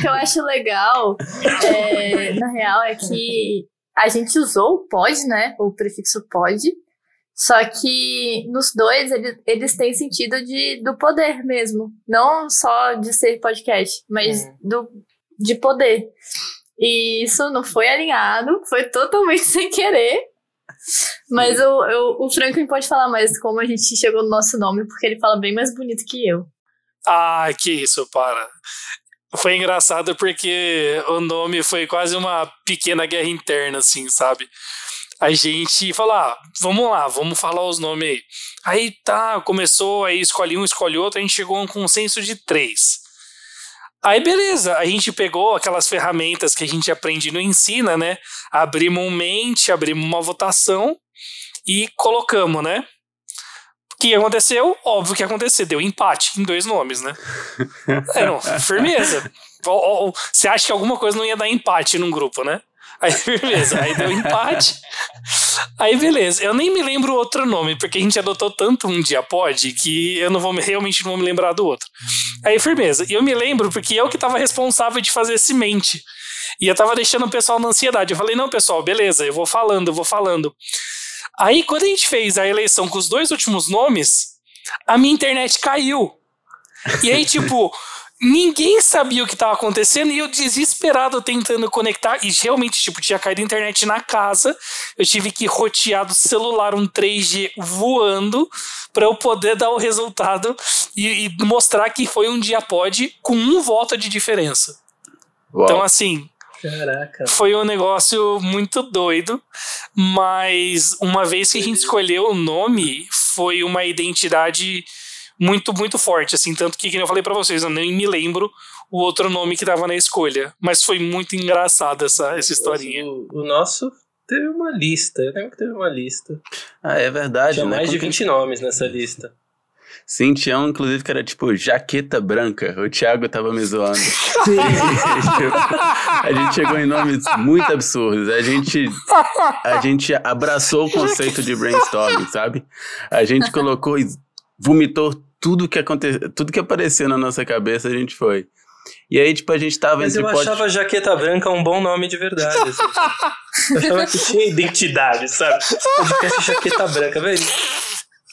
que eu acho legal, é, na real, é que a gente usou o pod, né? O prefixo pod, só que nos dois eles, eles têm sentido de, do poder mesmo. Não só de ser podcast, mas uhum. do, de poder. E isso não foi alinhado, foi totalmente sem querer. Mas o, eu, o Franklin pode falar mais como a gente chegou no nosso nome, porque ele fala bem mais bonito que eu. Ah, que isso, para. Foi engraçado porque o nome foi quase uma pequena guerra interna, assim, sabe? a gente falou, ah, vamos lá, vamos falar os nomes aí. Aí tá, começou, aí escolhe um, escolhe outro, a gente chegou a um consenso de três. Aí beleza, a gente pegou aquelas ferramentas que a gente aprende no Ensina, né? Abrimos um mente, abrimos uma votação e colocamos, né? O que aconteceu? Óbvio que aconteceu, deu empate em dois nomes, né? é, não, firmeza. Você acha que alguma coisa não ia dar empate num grupo, né? Aí, beleza. Aí deu empate. Aí, beleza. Eu nem me lembro outro nome, porque a gente adotou tanto um dia pode que eu não vou realmente não vou me lembrar do outro. Aí, firmeza. E eu me lembro porque eu que estava responsável de fazer esse mente. E eu tava deixando o pessoal na ansiedade. Eu falei, não, pessoal, beleza, eu vou falando, eu vou falando. Aí, quando a gente fez a eleição com os dois últimos nomes, a minha internet caiu. E aí, tipo, ninguém sabia o que estava acontecendo e eu desesperado tentando conectar e realmente tipo tinha caído a internet na casa eu tive que rotear do celular um 3G voando para eu poder dar o resultado e, e, mostrar que foi um dia pode com um voto de diferença Uau. então assim Caraca. Foi um negócio muito doido, mas uma vez que a gente escolheu o nome, foi uma identidade muito, muito forte, assim, tanto que, como eu falei para vocês, eu nem me lembro o outro nome que tava na escolha, mas foi muito engraçada essa, essa historinha. O, o, nosso teve uma lista, eu lembro que teve uma lista. Ah, é verdade, Tinha né? mais de 20 nomes nessa lista. Sim, tinha um, inclusive, que era tipo jaqueta branca. O Thiago tava me zoando. a gente chegou em nomes muito absurdos. A gente, a gente abraçou o conceito de brainstorming, sabe? A gente colocou, vomitou tudo que aconteceu, tudo que apareceu na nossa cabeça, a gente foi. E aí, tipo, a gente tava Mas entre eu achava Jaqueta Branca um bom nome de verdade. Assim. eu achava que tinha identidade, sabe? Podcast Jaqueta Branca, velho.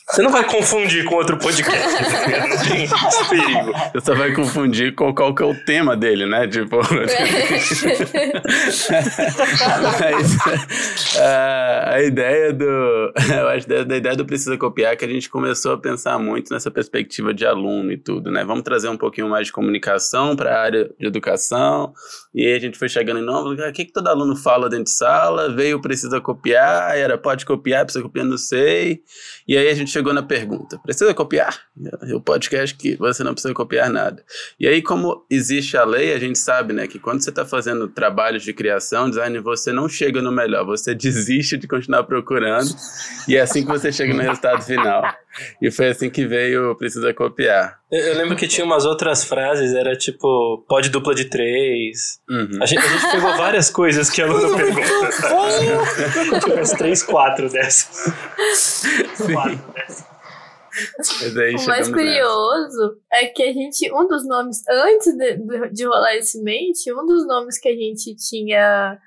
Você não vai confundir com outro podcast, tá não tem esse perigo. Você só vai confundir com qual que é o tema dele, né? Tipo. Mas, a, a ideia do. Eu acho que da ideia do Precisa Copiar é que a gente começou a pensar muito nessa perspectiva de aluno e tudo, né? Vamos trazer um pouquinho mais de comunicação para a área de educação. E aí a gente foi chegando em novo, o que, que todo aluno fala dentro de sala? Veio Precisa Copiar, era pode copiar, precisa copiar, não sei. E aí a gente chegou na pergunta: precisa copiar? O podcast que você não precisa copiar nada. E aí, como existe a lei, a gente sabe, né, que quando você está fazendo trabalhos de criação, design, você não chega no melhor, você desiste de continuar procurando, e é assim que você chega no resultado final. E foi assim que veio Precisa Copiar. Eu, eu lembro que tinha umas outras frases, era tipo, pode dupla de três. Uhum. A, gente, a gente pegou várias coisas que a aluno pergunta. Tinha umas três, quatro dessas. Quatro dessas. o mais curioso nessa. é que a gente, um dos nomes, antes de, de rolar esse mente, um dos nomes que a gente tinha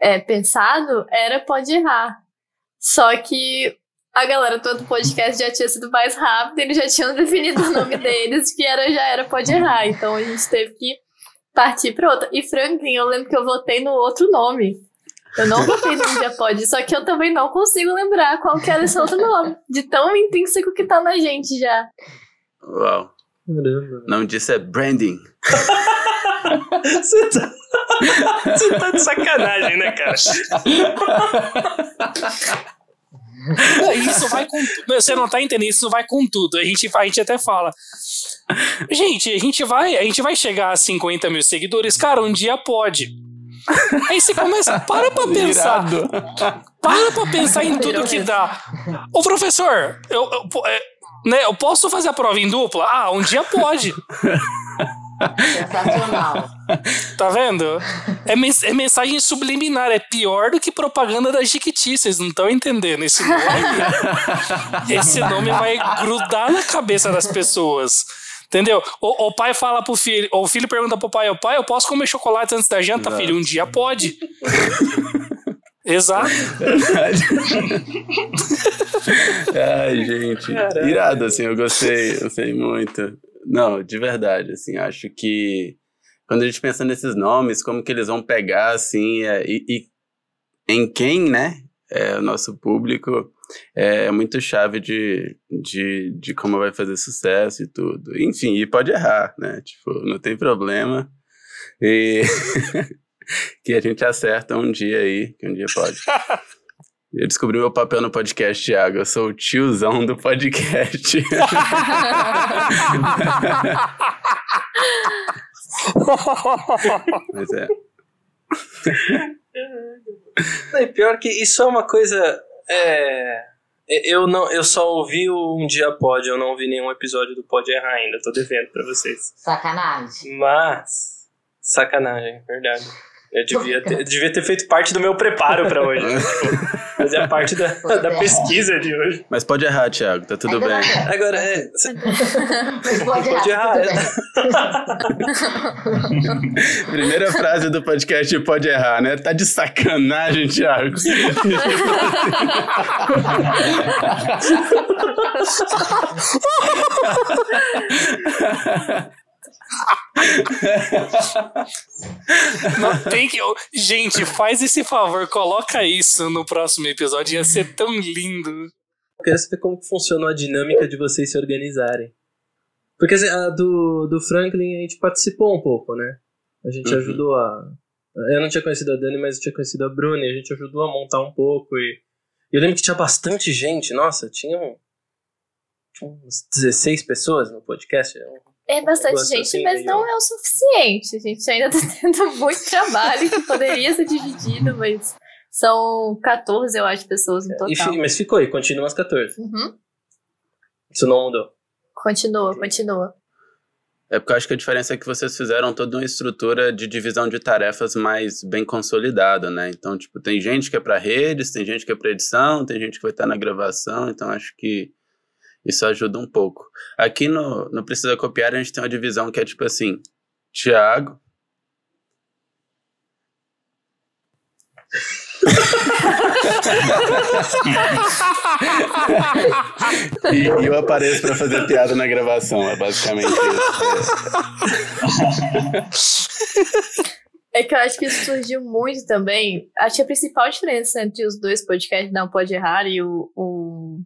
é, pensado era Pode Errar. Só que a galera todo podcast já tinha sido mais rápido, eles já tinham definido o nome deles, que era, já era Pode Errar. Então a gente teve que partir para outra. E Franklin, eu lembro que eu votei no outro nome. Eu não votei no Dia Pode, só que eu também não consigo lembrar qual que era esse outro nome. De tão intrínseco que tá na gente já. Uau. Caramba. O nome disso é branding. Você tá... Você tá de sacanagem, né, cara? Isso vai com tu- Você não tá entendendo, isso vai com tudo. A gente, a gente até fala. Gente, a gente vai, a gente vai chegar a 50 mil seguidores, cara, um dia pode. Aí você começa, para pra pensar, Irado. para pra pensar em tudo que dá. Ô professor, eu, eu, é, né, eu posso fazer a prova em dupla? Ah, um dia pode. Sensacional. Tá vendo? É, mens- é mensagem subliminar, é pior do que propaganda da Jiquiti, vocês não estão entendendo. Esse nome, esse nome vai grudar na cabeça das pessoas. Entendeu? O, o pai fala pro filho, o filho pergunta pro pai, o pai, eu posso comer chocolate antes da janta, filho? Um dia pode. Exato. Ai, gente. Caralho. Irado, assim, eu gostei, eu gostei muito. Não, de verdade, assim, acho que quando a gente pensa nesses nomes, como que eles vão pegar, assim, é, e, e em quem, né, é o nosso público, é muito chave de, de, de como vai fazer sucesso e tudo. Enfim, e pode errar, né, tipo, não tem problema. E que a gente acerta um dia aí, que um dia pode. Eu descobri meu papel no podcast, Thiago. Eu sou o tiozão do podcast. Mas é. Não, e pior que isso é uma coisa. É, eu, não, eu só ouvi o Um Dia Pode, eu não ouvi nenhum episódio do Pode Errar ainda, tô devendo pra vocês. Sacanagem. Mas, sacanagem, verdade. Eu devia ter, eu devia ter feito parte do meu preparo pra hoje. Tipo, fazer parte da, da pesquisa de hoje. Mas pode errar, Thiago, tá tudo bem. Agora, é. Mas pode Pode errar, bem. Primeira frase do podcast pode errar, né? Tá de sacanagem, Thiago. Não tem que. Gente, faz esse favor, coloca isso no próximo episódio. Ia ser tão lindo. Eu quero saber como funcionou a dinâmica de vocês se organizarem. Porque assim, a do, do Franklin a gente participou um pouco, né? A gente Uhum. ajudou a. Eu não tinha conhecido a Dani, mas eu tinha conhecido a Bruna e a gente ajudou a montar um pouco. E eu lembro que tinha bastante gente, nossa, tinha, um, uns 16 pessoas no podcast. É bastante gente, assim, mas não é o suficiente. A gente ainda tá tendo muito trabalho que poderia ser dividido, mas são 14, eu acho, pessoas no E total. fi- mas ficou aí, continua as 14. Uhum. Isso não mudou. Continua, continua. É porque eu acho que a diferença é que vocês fizeram toda uma estrutura de divisão de tarefas mais bem consolidada, né? Então, tipo, tem gente que é para redes, tem gente que é para edição, tem gente que vai estar na gravação, então acho que isso ajuda um pouco. Aqui no, no Precisa Copiar, a gente tem uma divisão que é tipo assim, Thiago. e, e eu apareço para fazer piada na gravação, é basicamente isso. É que eu acho que isso surgiu muito também. Acho que a principal diferença entre os dois podcasts, Não Pode Errar e o, o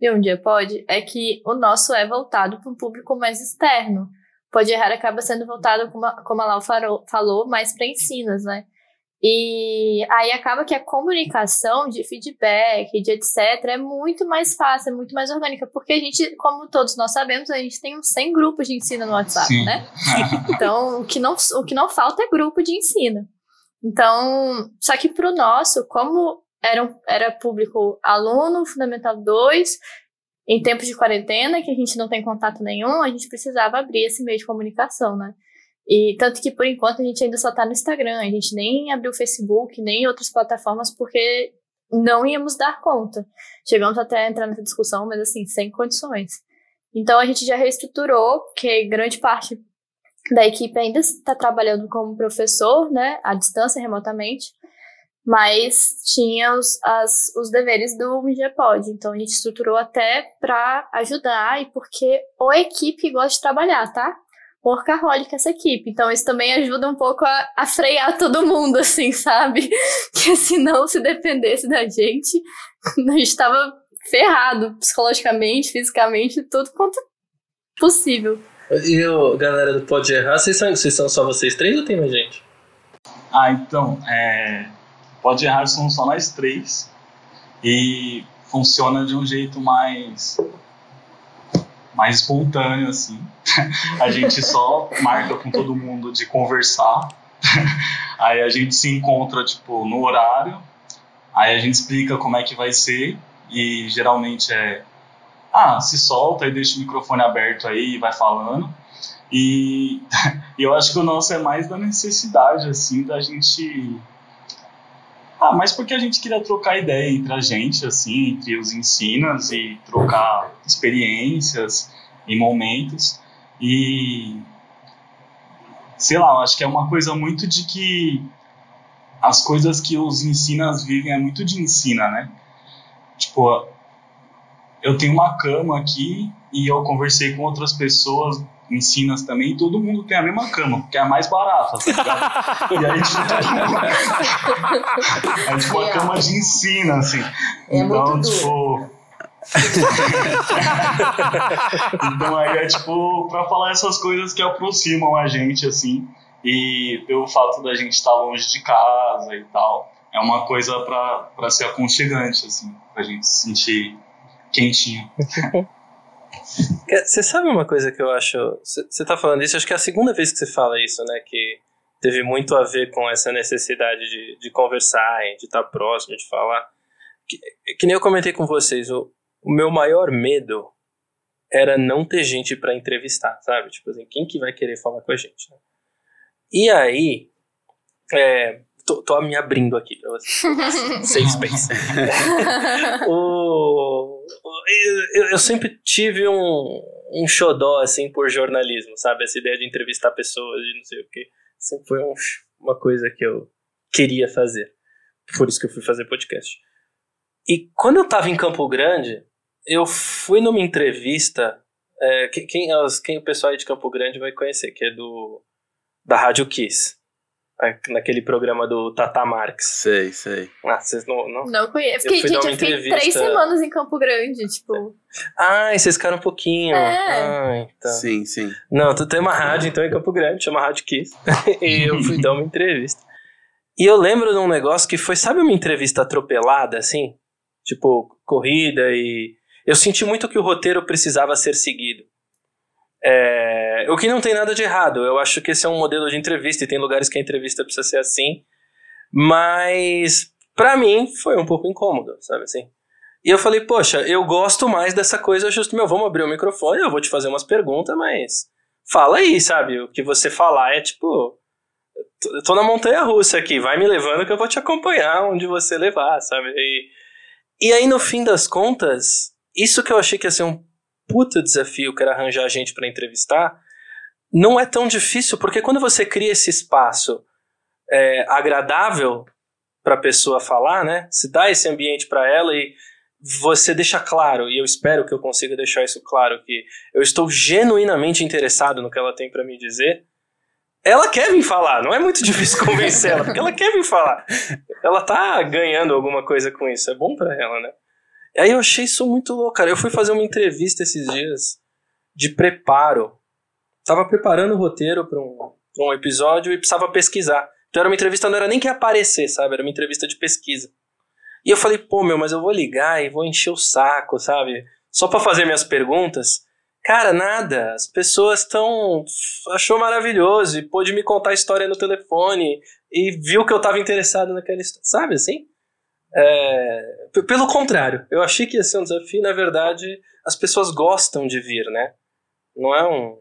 E Um Dia Pode, é que o nosso é voltado para um público mais externo. Pode Errar acaba sendo voltado, como a, como a Lau farou- falou, mais para ensinos, né? E aí acaba que a comunicação de feedback, de etc, é muito mais fácil, é muito mais orgânica, porque a gente, como todos nós sabemos, a gente tem uns 100 grupos de ensino no WhatsApp, Sim. né? Então, o que, não, o que não falta é grupo de ensino. Então, só que para o nosso, como era, público aluno, Fundamental 2, em tempos de quarentena, que a gente não tem contato nenhum, a gente precisava abrir esse meio de comunicação, né? E tanto que, por enquanto, a gente ainda só tá no Instagram, a gente nem abriu o Facebook, nem outras plataformas, porque não íamos dar conta. Chegamos até a entrar nessa discussão, mas assim, sem condições. Então a gente já reestruturou, porque grande parte da equipe ainda está trabalhando como professor, né, à distância, remotamente, mas tinha os, as, os deveres do MediaPod. Então a gente estruturou até para ajudar e porque a equipe gosta de trabalhar, tá? Workaholic essa equipe. Então isso também ajuda um pouco a, a frear todo mundo, assim, sabe? Porque senão, se dependesse da gente, a gente tava ferrado psicologicamente, fisicamente, tudo quanto possível. E o galera do Pode Errar, vocês são, vocês são só vocês três ou tem mais gente? Ah, então, é, Pode Errar são só nós três. E funciona de um jeito mais mais espontâneo assim. a gente só marca com todo mundo de conversar. aí a gente se encontra tipo no horário. Aí a gente explica como é que vai ser e geralmente é ah, se solta e deixa o microfone aberto aí e vai falando. E eu acho que o nosso é mais da necessidade assim da gente ah, mas porque a gente queria trocar ideia entre a gente, assim, entre os ensinas e trocar experiências e momentos. E sei lá, acho que é uma coisa muito de que as coisas que os ensinas vivem é muito de ensina, né? Tipo, eu tenho uma cama aqui e eu conversei com outras pessoas ensinas também, todo mundo tem a mesma cama, porque é a mais barata, tá ligado? e aí, tipo, é tipo uma cama de ensina, assim. É então, muito tipo. então aí é tipo pra falar essas coisas que aproximam a gente, assim, e pelo fato da gente estar longe de casa e tal, é uma coisa pra, pra ser aconchegante, assim, pra gente se sentir quentinho. Você sabe uma coisa que eu acho. Você tá falando isso, acho que é a segunda vez que você fala isso, né? Que teve muito a ver com essa necessidade de, de conversar, de estar próximo, de falar. Que, que nem eu comentei com vocês, o, o meu maior medo era não ter gente para entrevistar, sabe? Tipo assim, quem que vai querer falar com a gente? Né? E aí, é, tô, tô me abrindo aqui pra você. Safe space. o, eu, eu, sempre tive um, um xodó, assim, por jornalismo, sabe? Essa ideia de entrevistar pessoas e não sei o quê. Sempre foi um, uma coisa que eu queria fazer. Por isso que eu fui fazer podcast. E quando eu tava em Campo Grande, eu fui numa entrevista. É, quem, quem, quem o pessoal aí de Campo Grande vai conhecer, que é do da Rádio Kiss naquele programa do Tata Marx. Sei, sei. Ah, vocês não. Não, não conheço. Fiquei, eu gente, eu fiquei três semanas em Campo Grande, tipo. Ah, e vocês ficaram um pouquinho. É. Ah, então. Sim, sim. Não, tu tem uma rádio então em Campo Grande, chama Rádio Kiss. e eu fui dar uma entrevista. E eu lembro de um negócio que foi, sabe uma entrevista atropelada, assim? Tipo, corrida e. Eu senti muito que o roteiro precisava ser seguido. É, o que não tem nada de errado. Eu acho que esse é um modelo de entrevista e tem lugares que a entrevista precisa ser assim. Mas para mim foi um pouco incômodo, sabe assim? E eu falei, poxa, eu gosto mais dessa coisa justo, meu, vamos abrir o microfone, eu vou te fazer umas perguntas, mas fala aí, sabe? O que você falar é tipo, eu tô na montanha russa aqui, vai me levando que eu vou te acompanhar onde você levar, sabe? E, e aí no fim das contas, isso que eu achei que ia ser um puta desafio que era arranjar gente para entrevistar, não é tão difícil, porque quando você cria esse espaço é, agradável para a pessoa falar, né? Se dá esse ambiente para ela e você deixa claro, e eu espero que eu consiga deixar isso claro, que eu estou genuinamente interessado no que ela tem para me dizer. Ela quer vir falar, não é muito difícil convencer ela, porque ela quer vir falar. Ela tá ganhando alguma coisa com isso, é bom para ela, né? Aí eu achei isso muito louco, cara. Eu fui fazer uma entrevista esses dias de preparo. Tava preparando o roteiro para um, pra um episódio e precisava pesquisar. Então era uma entrevista, não era nem que aparecer, sabe? Era uma entrevista de pesquisa. E eu falei, pô, meu, mas eu vou ligar e vou encher o saco, sabe? Só para fazer minhas perguntas. Cara, nada. As pessoas estão. achou maravilhoso e pôde me contar a história no telefone e viu que eu tava interessado naquela história. Sabe assim? É, pelo contrário, eu achei que ia ser um desafio, na verdade, as pessoas gostam de vir, né? Não é um,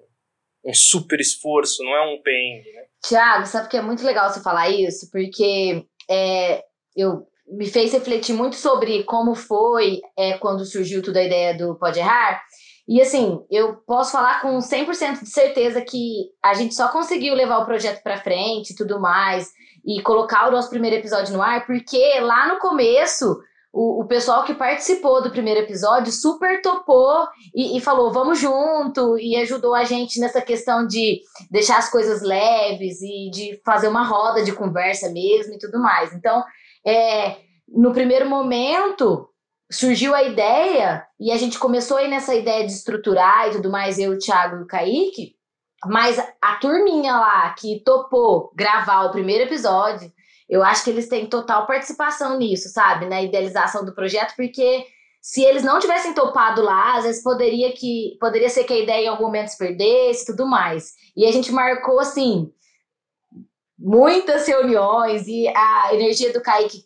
um super esforço, não é um pain, né? Tiago, sabe que é muito legal você falar isso? Porque é, eu me fez refletir muito sobre como foi é, quando surgiu toda a ideia do Pode Errar. E assim, eu posso falar com 100% de certeza que a gente só conseguiu levar o projeto para frente e tudo mais, e colocar o nosso primeiro episódio no ar, porque lá no começo o, o pessoal que participou do primeiro episódio super topou e, e, falou vamos junto e ajudou a gente nessa questão de deixar as coisas leves e de fazer uma roda de conversa mesmo e tudo mais. Então, é, no primeiro momento surgiu a ideia e a gente começou aí nessa ideia de estruturar e tudo mais, eu, o Thiago e o Kaique, mas a turminha lá que topou gravar o primeiro episódio, eu acho que eles têm total participação nisso, sabe? Na idealização do projeto, porque se eles não tivessem topado lá, às vezes poderia, que, poderia ser que a ideia em algum momento se perdesse e tudo mais. E a gente marcou, assim, muitas reuniões e a energia do Kaique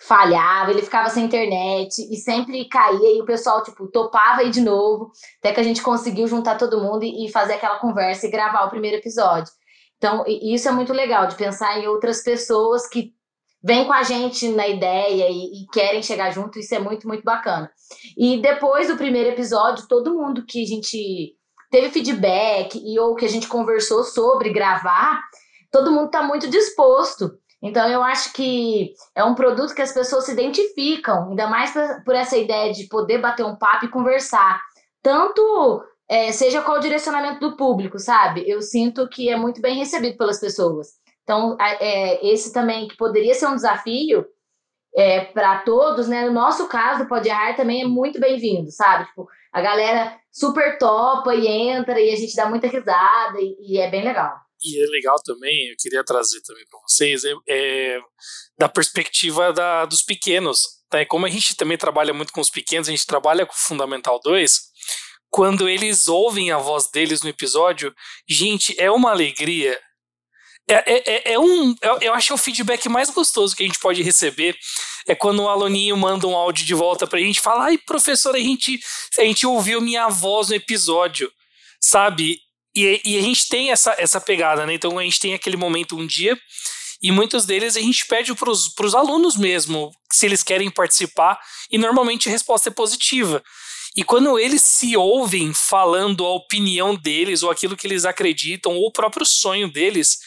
falhava, ele ficava sem internet e sempre caía e o pessoal, tipo, topava aí de novo, até que a gente conseguiu juntar todo mundo e, e fazer aquela conversa e gravar o primeiro episódio. Então, isso é muito legal, de pensar em outras pessoas que vêm com a gente na ideia e, e, querem chegar junto, isso é muito, muito bacana. E depois do primeiro episódio, todo mundo que a gente teve feedback e ou que a gente conversou sobre gravar, todo mundo está muito disposto. Então, eu acho que é um produto que as pessoas se identificam, ainda mais por essa ideia de poder bater um papo e conversar. Tanto é, seja qual o direcionamento do público, sabe? Eu sinto que é muito bem recebido pelas pessoas. Então, é, esse também, que poderia ser um desafio é, para todos, né? No nosso caso, o Pode Errar também é muito bem-vindo, sabe? Tipo, a galera super topa e entra e a gente dá muita risada e, e é bem legal. E é legal também, eu queria trazer também para vocês, é, é, da perspectiva da, dos pequenos. Tá? Como a gente também trabalha muito com os pequenos, a gente trabalha com o Fundamental 2, quando eles ouvem a voz deles no episódio, gente, é uma alegria. É, é, é, é um, eu, acho que é o feedback mais gostoso que a gente pode receber é quando o aluninho manda um áudio de volta pra gente e fala: ai, professor, a gente, a gente ouviu minha voz no episódio, sabe? E, e, a gente tem essa, essa pegada, né? Então a gente tem aquele momento um dia, e muitos deles a gente pede para os alunos mesmo se eles querem participar, e normalmente a resposta é positiva. E quando eles se ouvem falando a opinião deles, ou aquilo que eles acreditam, ou o próprio sonho deles,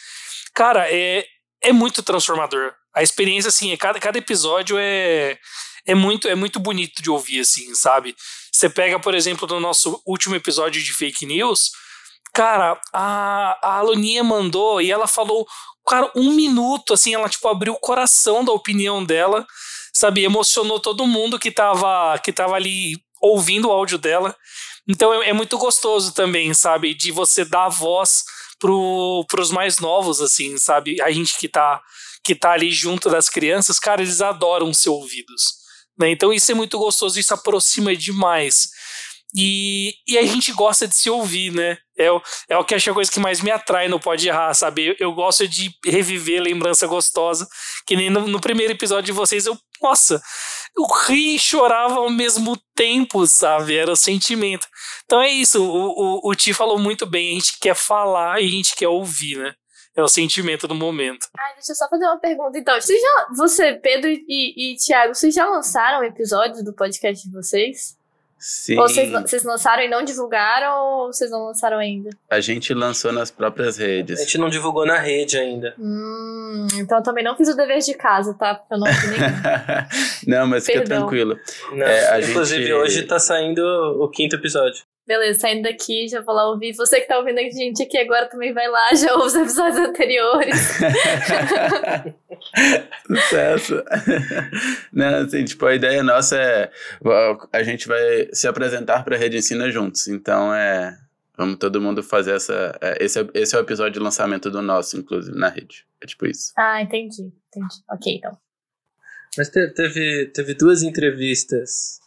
cara, é, é muito transformador. A experiência, assim, é, cada, cada episódio é, é muito é muito bonito de ouvir, assim, sabe? Você pega, por exemplo, no nosso último episódio de fake news, Cara, a, a Aluninha mandou e ela falou, cara, um minuto, assim, ela, tipo, abriu o coração da opinião dela, sabe? Emocionou todo mundo que tava, que tava ali ouvindo o áudio dela. Então é, é muito gostoso também, sabe? De você dar voz pro, pros mais novos, assim, sabe? A gente que tá, que tá ali junto das crianças, cara, eles adoram ser ouvidos. Né? Então isso é muito gostoso, isso aproxima demais. E, e a gente gosta de se ouvir, né? É, o, é o que acho a coisa que mais me atrai no Pode Errar, sabe? Eu, eu gosto de reviver lembrança gostosa, que nem no, no, primeiro episódio de vocês, eu, nossa, eu ri e chorava ao mesmo tempo, sabe? Era o sentimento. Então é isso, o, o, o Ti falou muito bem, a gente quer falar e a gente quer ouvir, né? É o sentimento do momento. Ai, deixa eu só fazer uma pergunta, então. Você, já, você Pedro e, e Thiago, vocês já lançaram episódios do podcast de vocês? Sim. Ou vocês, vocês lançaram e não divulgaram, ou vocês não lançaram ainda? A gente lançou nas próprias redes. A gente não divulgou na rede ainda. Hum, então eu também não fiz o dever de casa, tá? Porque eu não fiz nenhum. não, mas fica tranquilo. Não, é, inclusive, gente... hoje tá saindo o quinto episódio. Beleza, saindo daqui, já vou lá ouvir. Você que tá ouvindo a gente aqui agora também vai lá, já ouve os episódios anteriores. Sucesso. Não, assim, tipo, a ideia nossa é a gente vai se apresentar para a Rede Ensina juntos. Então é. Vamos todo mundo fazer essa. É, esse, é, esse é o episódio de lançamento do nosso, inclusive, na rede. É tipo isso. Ah, entendi. Entendi. Ok, então. Mas teve, teve duas entrevistas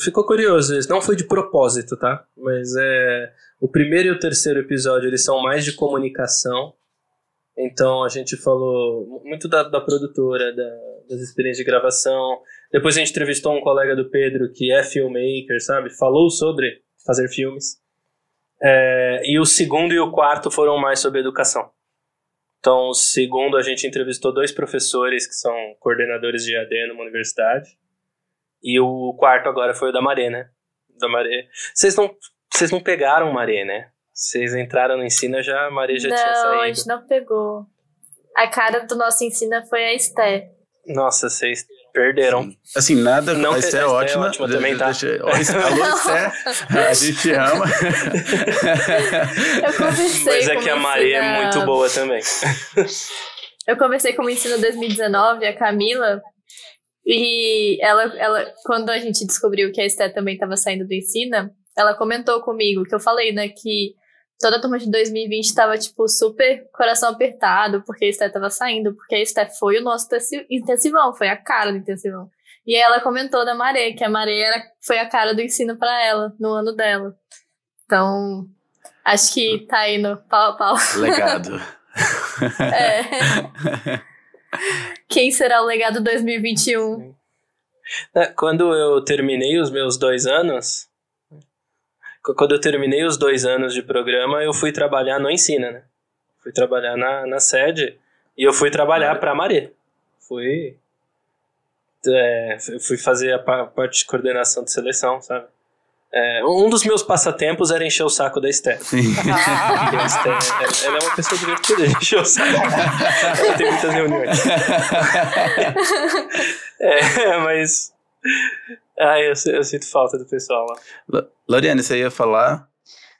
ficou curioso isso. Não foi de propósito, tá? Mas é. O primeiro e o terceiro episódio eles são mais de comunicação. Então a gente falou muito da, da produtora, da, das experiências de gravação. Depois a gente entrevistou um colega do Pedro que é filmmaker, sabe? Falou sobre fazer filmes. É, e o segundo e o quarto foram mais sobre educação. Então, o segundo a gente entrevistou dois professores que são coordenadores de AD numa universidade. E o quarto agora foi o da Maré, né? Da Maré. Vocês não, vocês não pegaram Maré, né? Vocês entraram no ensino, já a Maré já não, tinha saído. Não, a gente não pegou. A cara do nosso ensino foi a Esté. Nossa, vocês perderam. Sim. Assim, nada. Não, a Esté é ótima. É ótima também, tá? Deixa, alô, Esté. A gente ama. Eu conversei Mas é que a Maria é muito boa também. Eu conversei com o Ensino 2019, a Camila, E ela, ela, quando a gente descobriu que a Esté também estava saindo do Ensina, ela comentou comigo que eu falei, né, que toda a turma de 2020 estava, tipo, super coração apertado, porque a Esté estava saindo, porque a Esté foi o nosso intensivão, foi a cara do intensivão. E aí ela comentou da Maré, que a Maré era, foi a cara do ensino para ela, no ano dela. Então, acho que tá aí no pau a pau. Legado. é. Quem será o legado 2021? É, quando eu terminei os meus dois anos, quando eu terminei os dois anos de programa, eu fui trabalhar no Ensina, né? Fui trabalhar na, na sede e eu fui trabalhar para a Maré. Fui, é, fui fazer a parte de coordenação de seleção, sabe? É, um dos meus passatempos era encher o saco da Esther. a Esther ela é uma pessoa divertida de encher o saco. Ela tem muitas reuniões. é, mas. Ai, eu, eu, sinto falta do pessoal lá. Loriane, você ia falar?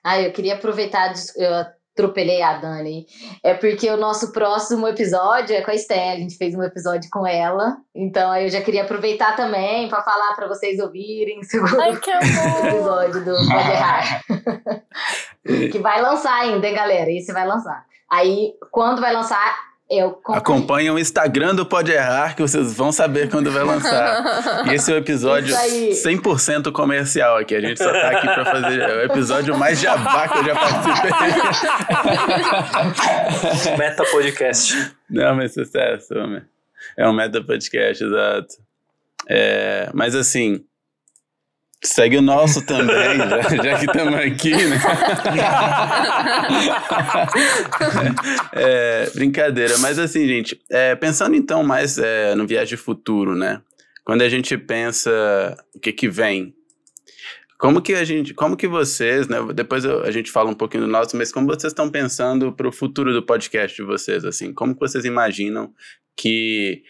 Ah, eu queria aproveitar. Eu atropelei a Dani. É porque o nosso próximo episódio é com a Esther. A gente fez um episódio com ela. Então aí eu já queria aproveitar também para falar para vocês ouvirem segundo Ai, que episódio do Pode Errar. que vai lançar ainda, hein, galera? Esse vai lançar. Aí, quando vai lançar, eu Acompanhe o Instagram do Pode Errar, que vocês vão saber quando vai lançar. E esse é o episódio 100% comercial aqui. A gente só tá aqui pra fazer. É o episódio mais jabá que eu já participei. Meta Podcast. Não, mas sucesso, homem. É um Meta Podcast, exato. É, mas assim, Segue o nosso também, já, já que estamos aqui, né? é, brincadeira, mas assim, gente, é, pensando então mais é, no viagem futuro, né? Quando a gente pensa o que que vem, como que a gente, como que vocês, né? Depois eu, a gente fala um pouquinho do nosso, mas como vocês estão pensando para o futuro do podcast de vocês, assim? Como que vocês imaginam que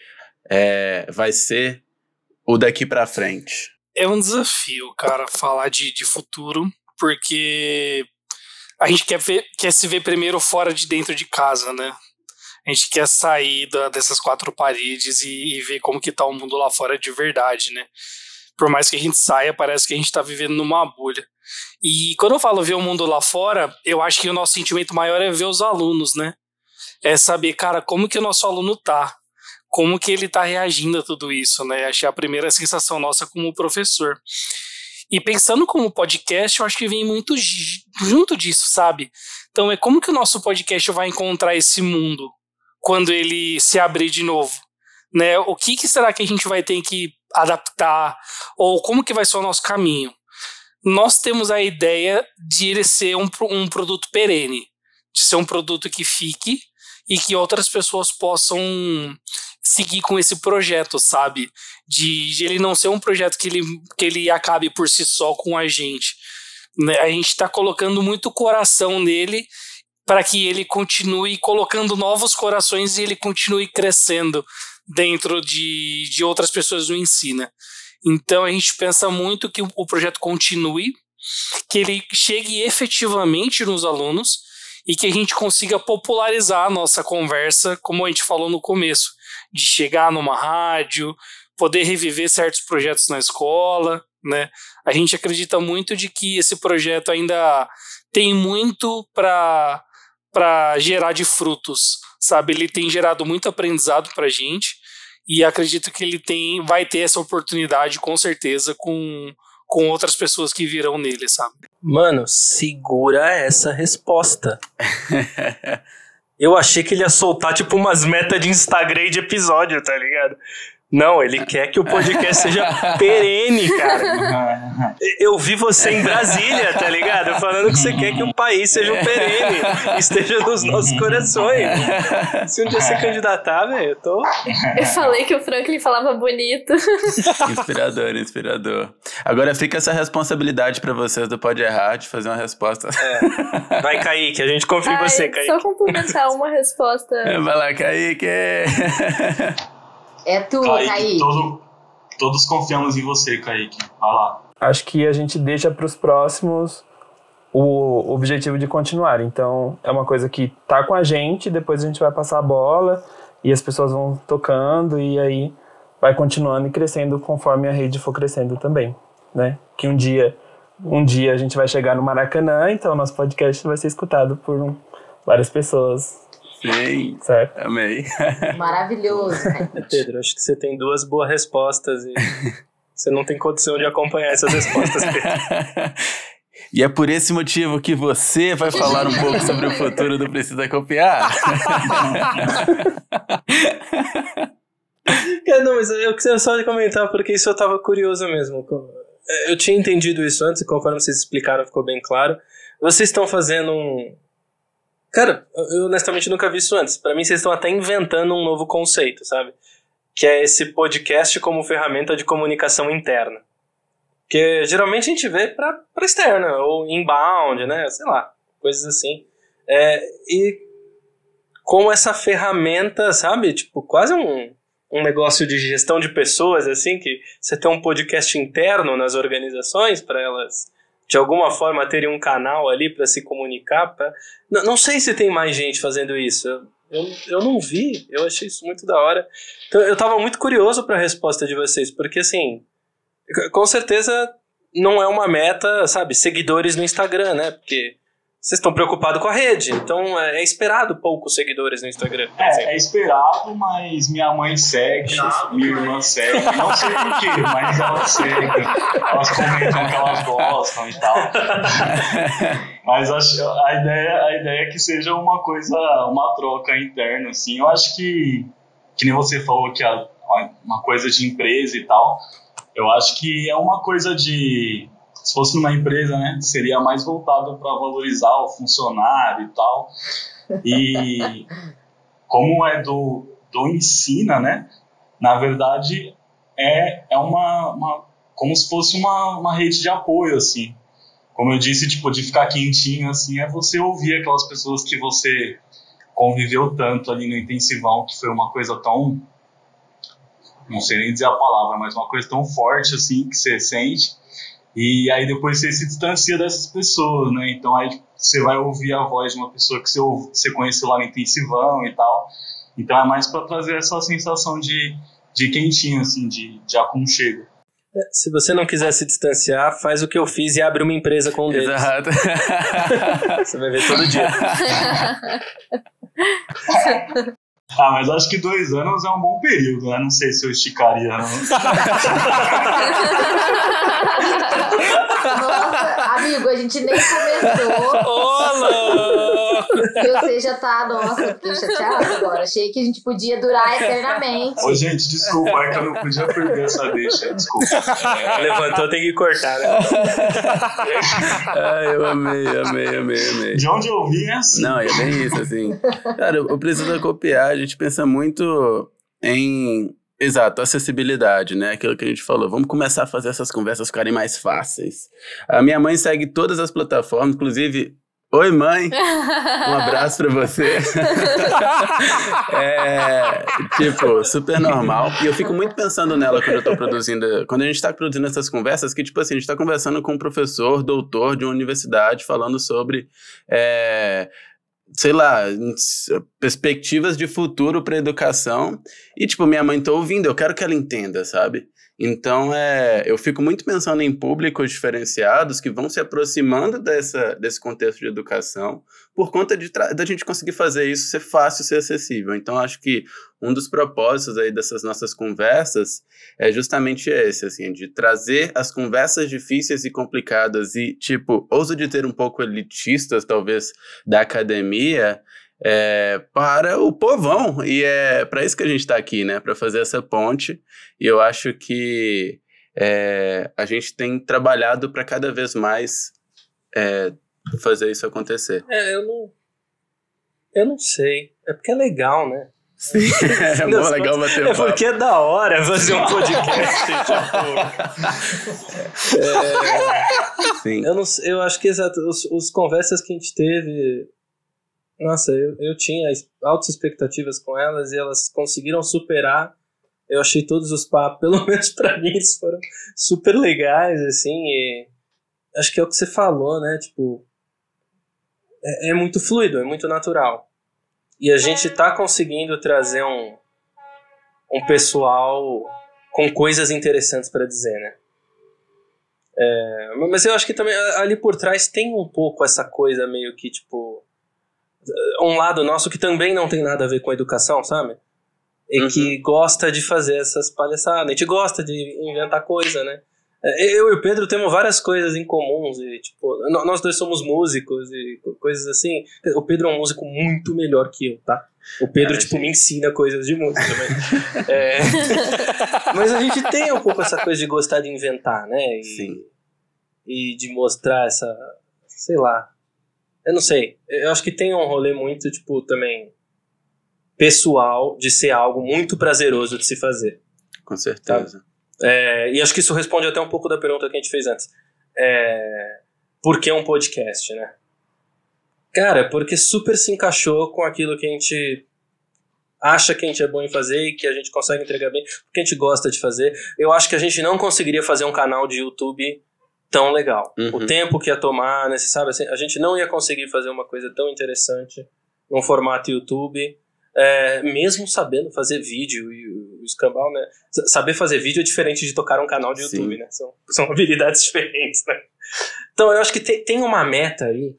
é, vai ser o daqui para frente? É um desafio, cara, falar de, de futuro, porque a gente quer, ver, quer se ver primeiro fora de dentro de casa, né? A gente quer sair da, dessas quatro paredes e, e, ver como que tá o mundo lá fora de verdade, né? Por mais que a gente saia, parece que a gente tá vivendo numa bolha. E quando eu falo ver o mundo lá fora, eu acho que o nosso sentimento maior é ver os alunos, né? É saber, cara, como que o nosso aluno tá como que ele está reagindo a tudo isso, né? Achei a primeira sensação nossa como professor. E pensando como podcast, eu acho que vem muito junto disso, sabe? Então é como que o nosso podcast vai encontrar esse mundo quando ele se abrir de novo, né? O que, que será que a gente vai ter que adaptar ou como que vai ser o nosso caminho? Nós temos a ideia de ele ser um, um produto perene, de ser um produto que fique e que outras pessoas possam seguir com esse projeto, sabe? De, de, ele não ser um projeto que ele, que ele acabe por si só com a gente. Né? A gente está colocando muito coração nele para que ele continue colocando novos corações e ele continue crescendo dentro de, de outras pessoas no ensina. Então a gente pensa muito que o projeto continue, que ele chegue efetivamente nos alunos e que a gente consiga popularizar a nossa conversa, como a gente falou no começo de chegar numa rádio, poder reviver certos projetos na escola, né? A gente acredita muito de que esse projeto ainda tem muito para para gerar de frutos, sabe? Ele tem gerado muito aprendizado para a gente e acredito que ele tem vai ter essa oportunidade com certeza com com outras pessoas que virão nele, sabe? Mano, segura essa resposta. Eu achei que ele ia soltar, tipo, umas metas de Instagram de episódio, tá ligado? Não, ele quer que o podcast seja perene, cara. Eu vi você em Brasília, tá ligado? Falando que você quer que o país seja um perene, esteja nos nossos corações. Se um dia você candidatar, velho, eu tô. Eu falei que o Franklin falava bonito. Inspirador, inspirador. Agora fica essa responsabilidade pra vocês do Pode Errar de fazer uma resposta. É. Vai, Kaique, a gente confia em você, Kaique. Só complementar uma resposta. Vai lá, Kaique. É tu, Kaique. Kaique. Todo, todos confiamos em você, Kaique. Vai lá. Acho que a gente deixa para os próximos o objetivo de continuar. Então, é uma coisa que tá com a gente, depois a gente vai passar a bola e as pessoas vão tocando e aí vai continuando e crescendo conforme a rede for crescendo também, né? Que um dia, um dia a gente vai chegar no Maracanã, então o nosso podcast vai ser escutado por várias pessoas. Sim, certo? amei. Maravilhoso. Pedro, acho que você tem duas boas respostas e você não tem condição de acompanhar essas respostas, Pedro. E é por esse motivo que você vai falar um pouco sobre o futuro do Precisa Copiar. É, não, mas eu queria só comentar porque isso eu tava curioso mesmo. Eu tinha entendido isso antes e conforme vocês explicaram ficou bem claro. Vocês estão fazendo um. Cara, eu honestamente nunca vi isso antes. Para mim, vocês estão até inventando um novo conceito, sabe? Que é esse podcast como ferramenta de comunicação interna. Que geralmente a gente vê para externa, ou inbound, né? Sei lá, coisas assim. É, e com essa ferramenta, sabe? Tipo, quase um, um negócio de gestão de pessoas, assim, que você tem um podcast interno nas organizações para elas de alguma forma terem um canal ali para se comunicar. Pra... Não, não sei se tem mais gente fazendo isso. Eu, eu não vi, eu achei isso muito da hora. Então eu tava muito curioso para a resposta de vocês, porque assim, com certeza não é uma meta, sabe, seguidores no Instagram, né? Porque vocês estão preocupados com a rede, então é, é esperado poucos seguidores no Instagram. É, é esperado, mas minha mãe segue, minha irmã segue, não sei porquê, mas elas seguem, elas comentam que elas gostam e tal. mas acho, a, ideia, a ideia é que seja uma coisa, uma troca interna, assim. Eu acho que, que nem você falou que é uma coisa de empresa e tal, eu acho que é uma coisa de se fosse numa empresa, né, seria mais voltado para valorizar o funcionário e tal. E como é do, do ensina, né, na verdade é, é uma, uma como se fosse uma, uma rede de apoio, assim. Como eu disse, tipo, de ficar quentinho, assim, é você ouvir aquelas pessoas que você conviveu tanto ali no intensivão, que foi uma coisa tão não sei nem dizer a palavra, mas uma coisa tão forte assim que você sente e aí depois você se distancia dessas pessoas, né? Então aí você vai ouvir a voz de uma pessoa que você, ouve, você conheceu lá no intensivão e tal. Então é mais para trazer essa sensação de, de quentinho, assim, de, de aconchego. É, se você não quiser se distanciar, faz o que eu fiz e abre uma empresa com um deles. Exato. você vai ver todo dia. Ah, mas acho que dois anos é um bom período, né? Não sei se eu esticaria, não. Nossa, amigo, a gente nem começou. Olá! E você já tá, nossa, fiquei chateado agora. Achei que a gente podia durar eternamente. Ô, gente, desculpa, é que eu não podia perder essa deixa, desculpa. É, levantou, tem que cortar, né? Ai, eu amei, amei, amei, amei. De onde eu vim é assim. Não, é bem isso, assim. Cara, eu preciso copiar, a gente pensa muito em Exato, acessibilidade, né? Aquilo que a gente falou. Vamos começar a fazer essas conversas ficarem mais fáceis. A minha mãe segue todas as plataformas, inclusive. Oi, mãe! Um abraço pra você. é, tipo, super normal. E eu fico muito pensando nela quando eu tô produzindo. Quando a gente tá produzindo essas conversas, que, tipo assim, a gente tá conversando com um professor, doutor de uma universidade, falando sobre. É, sei lá, perspectivas de futuro para educação. E, tipo, minha mãe tá ouvindo, eu quero que ela entenda, sabe? Então, é, eu fico muito pensando em públicos diferenciados que vão se aproximando dessa, desse contexto de educação por conta de da gente conseguir fazer isso ser fácil, ser acessível. Então, acho que um dos propósitos aí dessas nossas conversas é justamente esse, assim, de trazer as conversas difíceis e complicadas e, tipo, ouso de ter um pouco elitistas, talvez, da academia, é, para o povão. E é para isso que a gente está aqui, né? Para fazer essa ponte. E eu acho que é, a gente tem trabalhado para cada vez mais é, fazer isso acontecer. É, eu não. Eu não sei. É porque é legal, né? Sim, é bom, legal bater É porque é da hora fazer um podcast. tipo, é, Sim. Eu, não, eu acho que exato. Os, os conversas que a gente teve nossa, eu, eu tinha altas expectativas com elas e elas conseguiram superar. Eu achei todos os papos, pelo menos para mim, eles foram super legais, assim, acho que é o que você falou, né? Tipo, é, é muito fluido, é muito natural. E a gente tá conseguindo trazer um, um pessoal com coisas interessantes para dizer, né? É, mas eu acho que também ali por trás tem um pouco essa coisa meio que tipo um lado nosso que também não tem nada a ver com educação, sabe? E uhum. que gosta de fazer essas palhaçadas. A gente gosta de inventar coisa, né? É, eu e o Pedro temos várias coisas em comuns. E, tipo, nós dois somos músicos e coisas assim. O Pedro é um músico muito melhor que eu, tá? O Pedro, é, tipo, gente... me ensina coisas de música também. é... Mas a gente tem um pouco essa coisa de gostar de inventar, né? E, Sim. E de mostrar essa. Sei lá. Eu não sei. Eu acho que tem um rolê muito, tipo, também pessoal de ser algo muito prazeroso de se fazer. Com certeza. É, e acho que isso responde até um pouco da pergunta que a gente fez antes. É, por que um podcast, né? Cara, porque super se encaixou com aquilo que a gente acha que a gente é bom em fazer e que a gente consegue entregar bem, porque a gente gosta de fazer. Eu acho que a gente não conseguiria fazer um canal de YouTube tão legal. Uhum. O tempo que ia tomar, né, sabe, assim, a gente não ia conseguir fazer uma coisa tão interessante num formato YouTube é, mesmo sabendo fazer vídeo e o escambau, né? Saber fazer vídeo é diferente de tocar um canal de YouTube, Sim. né? São, são habilidades diferentes, né? Então eu acho que tem, tem uma meta aí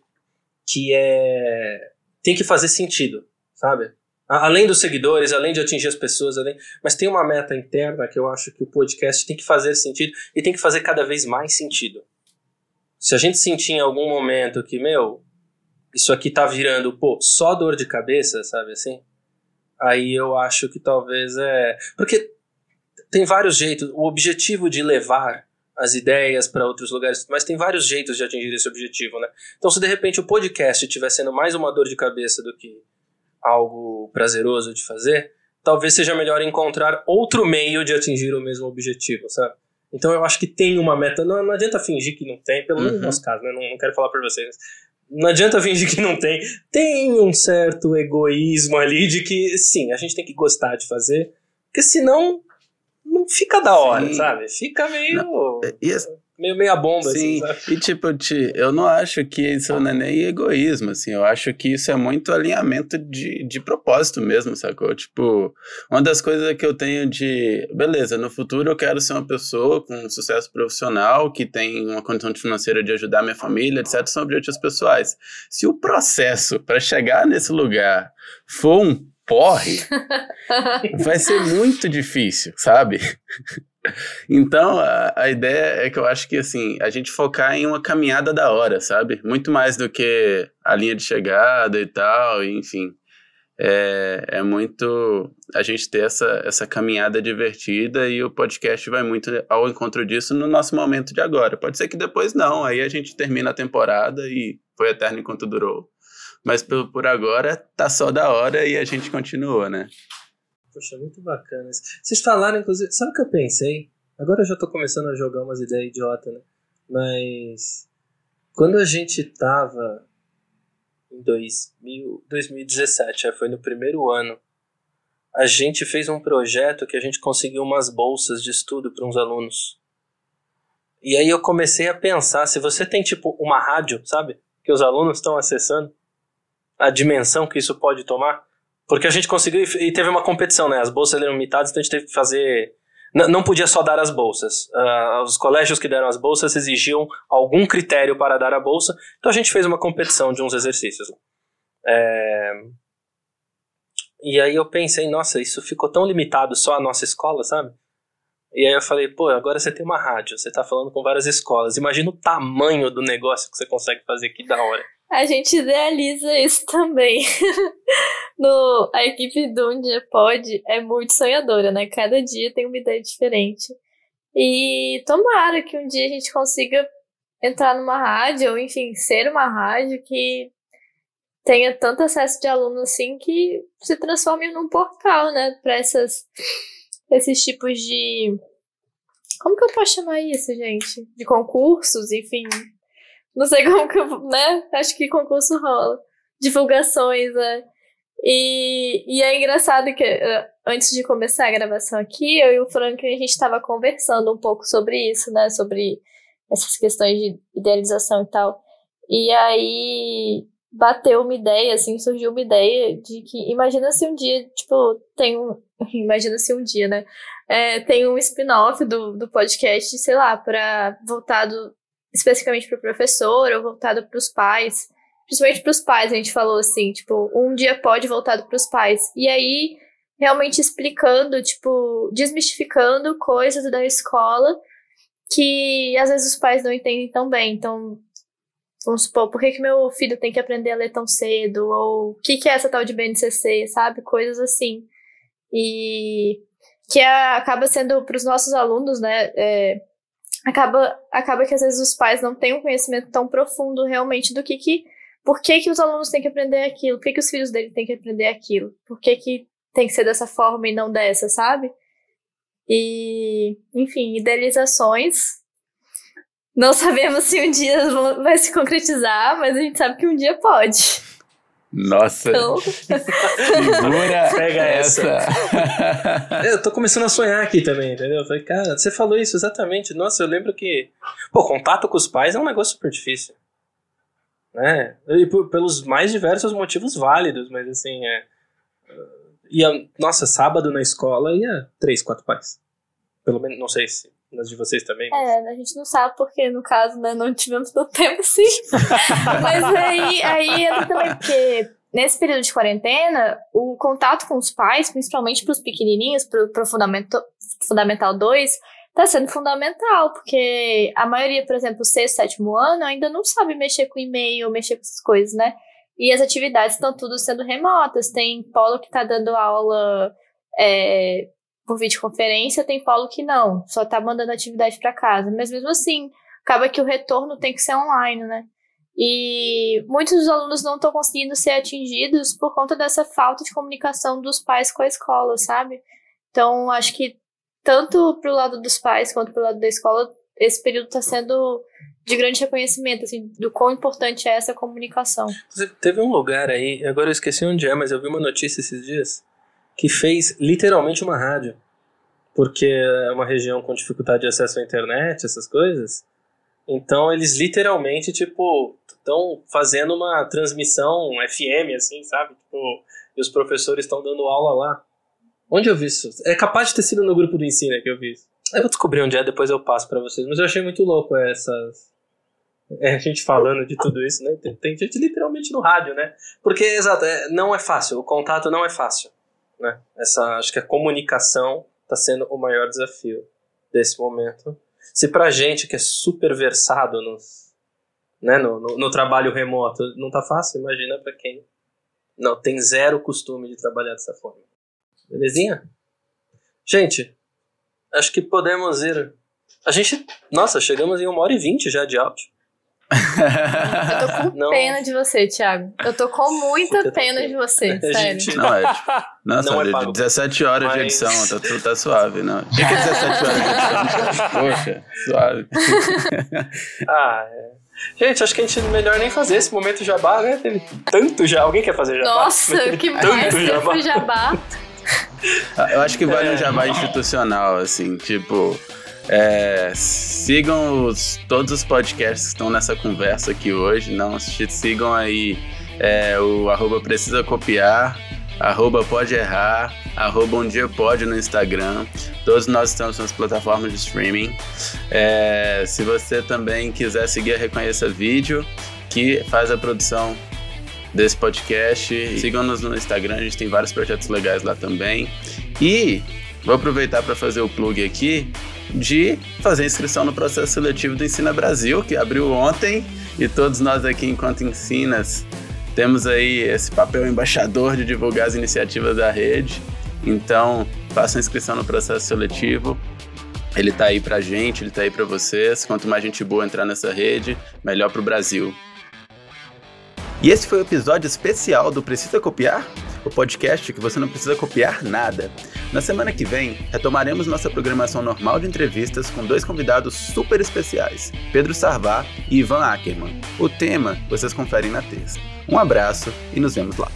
que é. tem que fazer sentido, sabe? Além dos seguidores, além de atingir as pessoas, além... mas tem uma meta interna que eu acho que o podcast tem que fazer sentido e tem que fazer cada vez mais sentido. Se a gente sentir em algum momento que, meu, isso aqui tá virando, pô, só dor de cabeça, sabe assim? aí eu acho que talvez é. Porque tem vários jeitos. O objetivo de levar as ideias para outros lugares, mas tem vários jeitos de atingir esse objetivo, né? Então, se de repente o podcast estiver sendo mais uma dor de cabeça do que algo prazeroso de fazer, talvez seja melhor encontrar outro meio de atingir o mesmo objetivo, sabe? Então eu acho que tem uma meta. Não, não adianta fingir que não tem, pelo menos uhum. no nosso caso, né? Não, não quero falar por vocês não adianta fingir que não tem. Tem um certo egoísmo ali de que, sim, a gente tem que gostar de fazer, porque senão não fica da hora, sim. sabe? Fica meio. Não, e, meio meia bomba, Sim, assim, e tipo, te, eu não acho que isso não é nem egoísmo, assim, eu acho que isso é muito alinhamento de, de propósito mesmo, sacou? Tipo, uma das coisas que eu tenho de, beleza, no futuro eu quero ser uma pessoa com sucesso profissional, que tem uma condição financeira de ajudar minha família, etc, são objetivos pessoais. Se o processo para chegar nesse lugar for um porre, vai ser muito difícil, sabe? Então, a, a, ideia é que eu acho que, assim, a gente focar em uma caminhada da hora, sabe? Muito mais do que a linha de chegada e tal, enfim. É, é muito a gente ter essa, essa caminhada divertida e o podcast vai muito ao encontro disso no nosso momento de agora. Pode ser que depois não, aí a gente termina a temporada e foi eterno enquanto durou. Mas por, por agora tá só da hora e a gente continua, né? Poxa, muito bacana. Vocês falaram, inclusive, sabe o que eu pensei? Agora eu já tô começando a jogar umas ideias idiotas, né? Mas quando a gente tava em 2000, 2017, já foi no primeiro ano, a gente fez um projeto que a gente conseguiu umas bolsas de estudo para uns alunos. E aí eu comecei a pensar, se você tem tipo uma rádio, sabe? Que os alunos estão acessando, a dimensão que isso pode tomar, porque a gente conseguiu e teve uma competição, né? As bolsas eram limitadas, então a gente teve que fazer. N não podia só dar as bolsas. Uh, os colégios que deram as bolsas exigiam algum critério para dar a bolsa, então a gente fez uma competição de uns exercícios. É... E aí eu pensei, nossa, isso ficou tão limitado só à nossa escola, sabe? E aí eu falei, pô, agora você tem uma rádio, você tá falando com várias escolas. Imagina o tamanho do negócio que você consegue fazer, que da hora. A gente idealiza isso também. no, a equipe do Um Dia Pode é muito sonhadora, né? Cada dia tem uma ideia diferente. E tomara que um dia a gente consiga entrar numa rádio, ou enfim, ser uma rádio que tenha tanto acesso de alunos assim que se transforme num portal, né? Para essas esses tipos de. Como que eu posso chamar isso, gente? De concursos, enfim, não sei como que né? Acho que concurso rola. Divulgações, né? E, e é engraçado que uh, antes de começar a gravação aqui, eu e o Franklin, a gente estava conversando um pouco sobre isso, né? Sobre essas questões de idealização e tal. E aí bateu uma ideia, assim, surgiu uma ideia de que imagina se um dia, tipo, tem um. Imagina se um dia, né? É, tem um spin-off do, do podcast, sei lá, para voltado especificamente para o professor ou voltado para os pais. Principalmente para os pais, a gente falou assim, tipo, um dia pode voltado para os pais. E aí, realmente explicando, tipo, desmistificando coisas da escola que às vezes os pais não entendem tão bem. Então, Vamos supor, por que, que meu filho tem que aprender a ler tão cedo? Ou o que, que é essa tal de BNCC, sabe? Coisas assim. E que é, acaba sendo para os nossos alunos, né? É, acaba, acaba que às vezes os pais não têm um conhecimento tão profundo realmente do que que. Por que, que os alunos têm que aprender aquilo? Por que, que os filhos dele têm que aprender aquilo? Por que, que tem que ser dessa forma e não dessa, sabe? E, enfim, idealizações não sabemos se um dia vai se concretizar, mas a gente sabe que um dia pode. Nossa. Então... Segura Pega essa. eu tô começando a sonhar aqui também, entendeu? Eu falei, cara, você falou isso exatamente. Nossa, eu lembro que. Pô, contato com os pais é um negócio super difícil. Né? E por, pelos mais diversos motivos válidos, mas assim, é. Ia, nossa, sábado na escola ia três, quatro pais. Pelo menos, não sei se nas de vocês também? É, a gente não sabe porque, no caso, né, não tivemos tanto tempo assim. Mas aí, aí entra também, porque nesse período de quarentena, o contato com os pais, principalmente para os pequenininhos, para o fundamental, fundamental 2, está sendo fundamental, porque a maioria, por exemplo, sexto, sétimo ano, ainda não sabe mexer com e-mail, mexer com essas coisas, né? E as atividades estão tudo sendo remotas. Tem polo que está dando aula é, por videoconferência, tem polo que não, só tá mandando atividade para casa. Mas mesmo assim, acaba que o retorno tem que ser online, né? E muitos dos alunos não estão conseguindo ser atingidos por conta dessa falta de comunicação dos pais com a escola, sabe? Então, acho que tanto pro lado dos pais quanto pro lado da escola, esse período está sendo de grande reconhecimento, assim, do quão importante é essa comunicação. Teve um lugar aí, agora eu esqueci onde é, mas eu vi uma notícia esses dias, que fez literalmente uma rádio, porque é uma região com dificuldade de acesso à internet, essas coisas. Então eles literalmente, tipo, estão fazendo uma transmissão FM, assim, sabe? Tipo, e os professores estão dando aula lá. Onde eu vi isso? É capaz de ter sido no grupo do Ensina que eu vi isso. Eu vou descobrir onde é, depois eu passo para vocês. Mas eu achei muito louco essas. É, a gente falando de tudo isso, né? Tem, tem gente literalmente no rádio, né? Porque, exato, é, não é fácil, o contato não é fácil. Né? Essa, acho que a comunicação está sendo o maior desafio desse momento. Se para gente que é super versado no, né, no, no, no trabalho remoto não tá fácil, imagina para quem não tem zero costume de trabalhar dessa forma. Belezinha? Gente, acho que podemos ir. A gente. Nossa, chegamos em uma hora e vinte já de áudio. Eu tô com não. pena de você, Thiago. Eu tô com muita pena de você, sério. Gente... Não, é, tipo, nossa, não é pago. 17 horas Mas... de edição, tá, tá suave, não. O que é 17 horas de edição? Poxa, suave. ah, é. Gente, acho que a gente melhor nem fazer esse momento jabá, né? Teve tanto já. Alguém quer fazer jabá? Nossa, que mais jabá. jabá. Ah, eu acho que vale é. um jabá institucional, assim, tipo é, sigam os, todos os podcasts que estão nessa conversa aqui hoje. Não sigam aí é, o arroba precisa copiar, arroba pode errar, arroba um dia pode no Instagram. Todos nós estamos nas plataformas de streaming. É, se você também quiser seguir a Reconheça Vídeo, que faz a produção desse podcast, sigam-nos no Instagram, a gente tem vários projetos legais lá também. E vou aproveitar para fazer o plug aqui de fazer inscrição no processo seletivo do Ensina Brasil, que abriu ontem, e todos nós aqui, enquanto ensinas, temos aí esse papel embaixador de divulgar as iniciativas da rede. Então, faça a inscrição no processo seletivo. Ele está aí pra gente, ele está aí para vocês. Quanto mais gente boa entrar nessa rede, melhor para o Brasil. E esse foi o episódio especial do Precisa Copiar? O podcast que você não precisa copiar nada. Na semana que vem, retomaremos nossa programação normal de entrevistas com dois convidados super especiais, Pedro Sarvá e Ivan Ackerman. O tema vocês conferem na terça. Um abraço e nos vemos lá.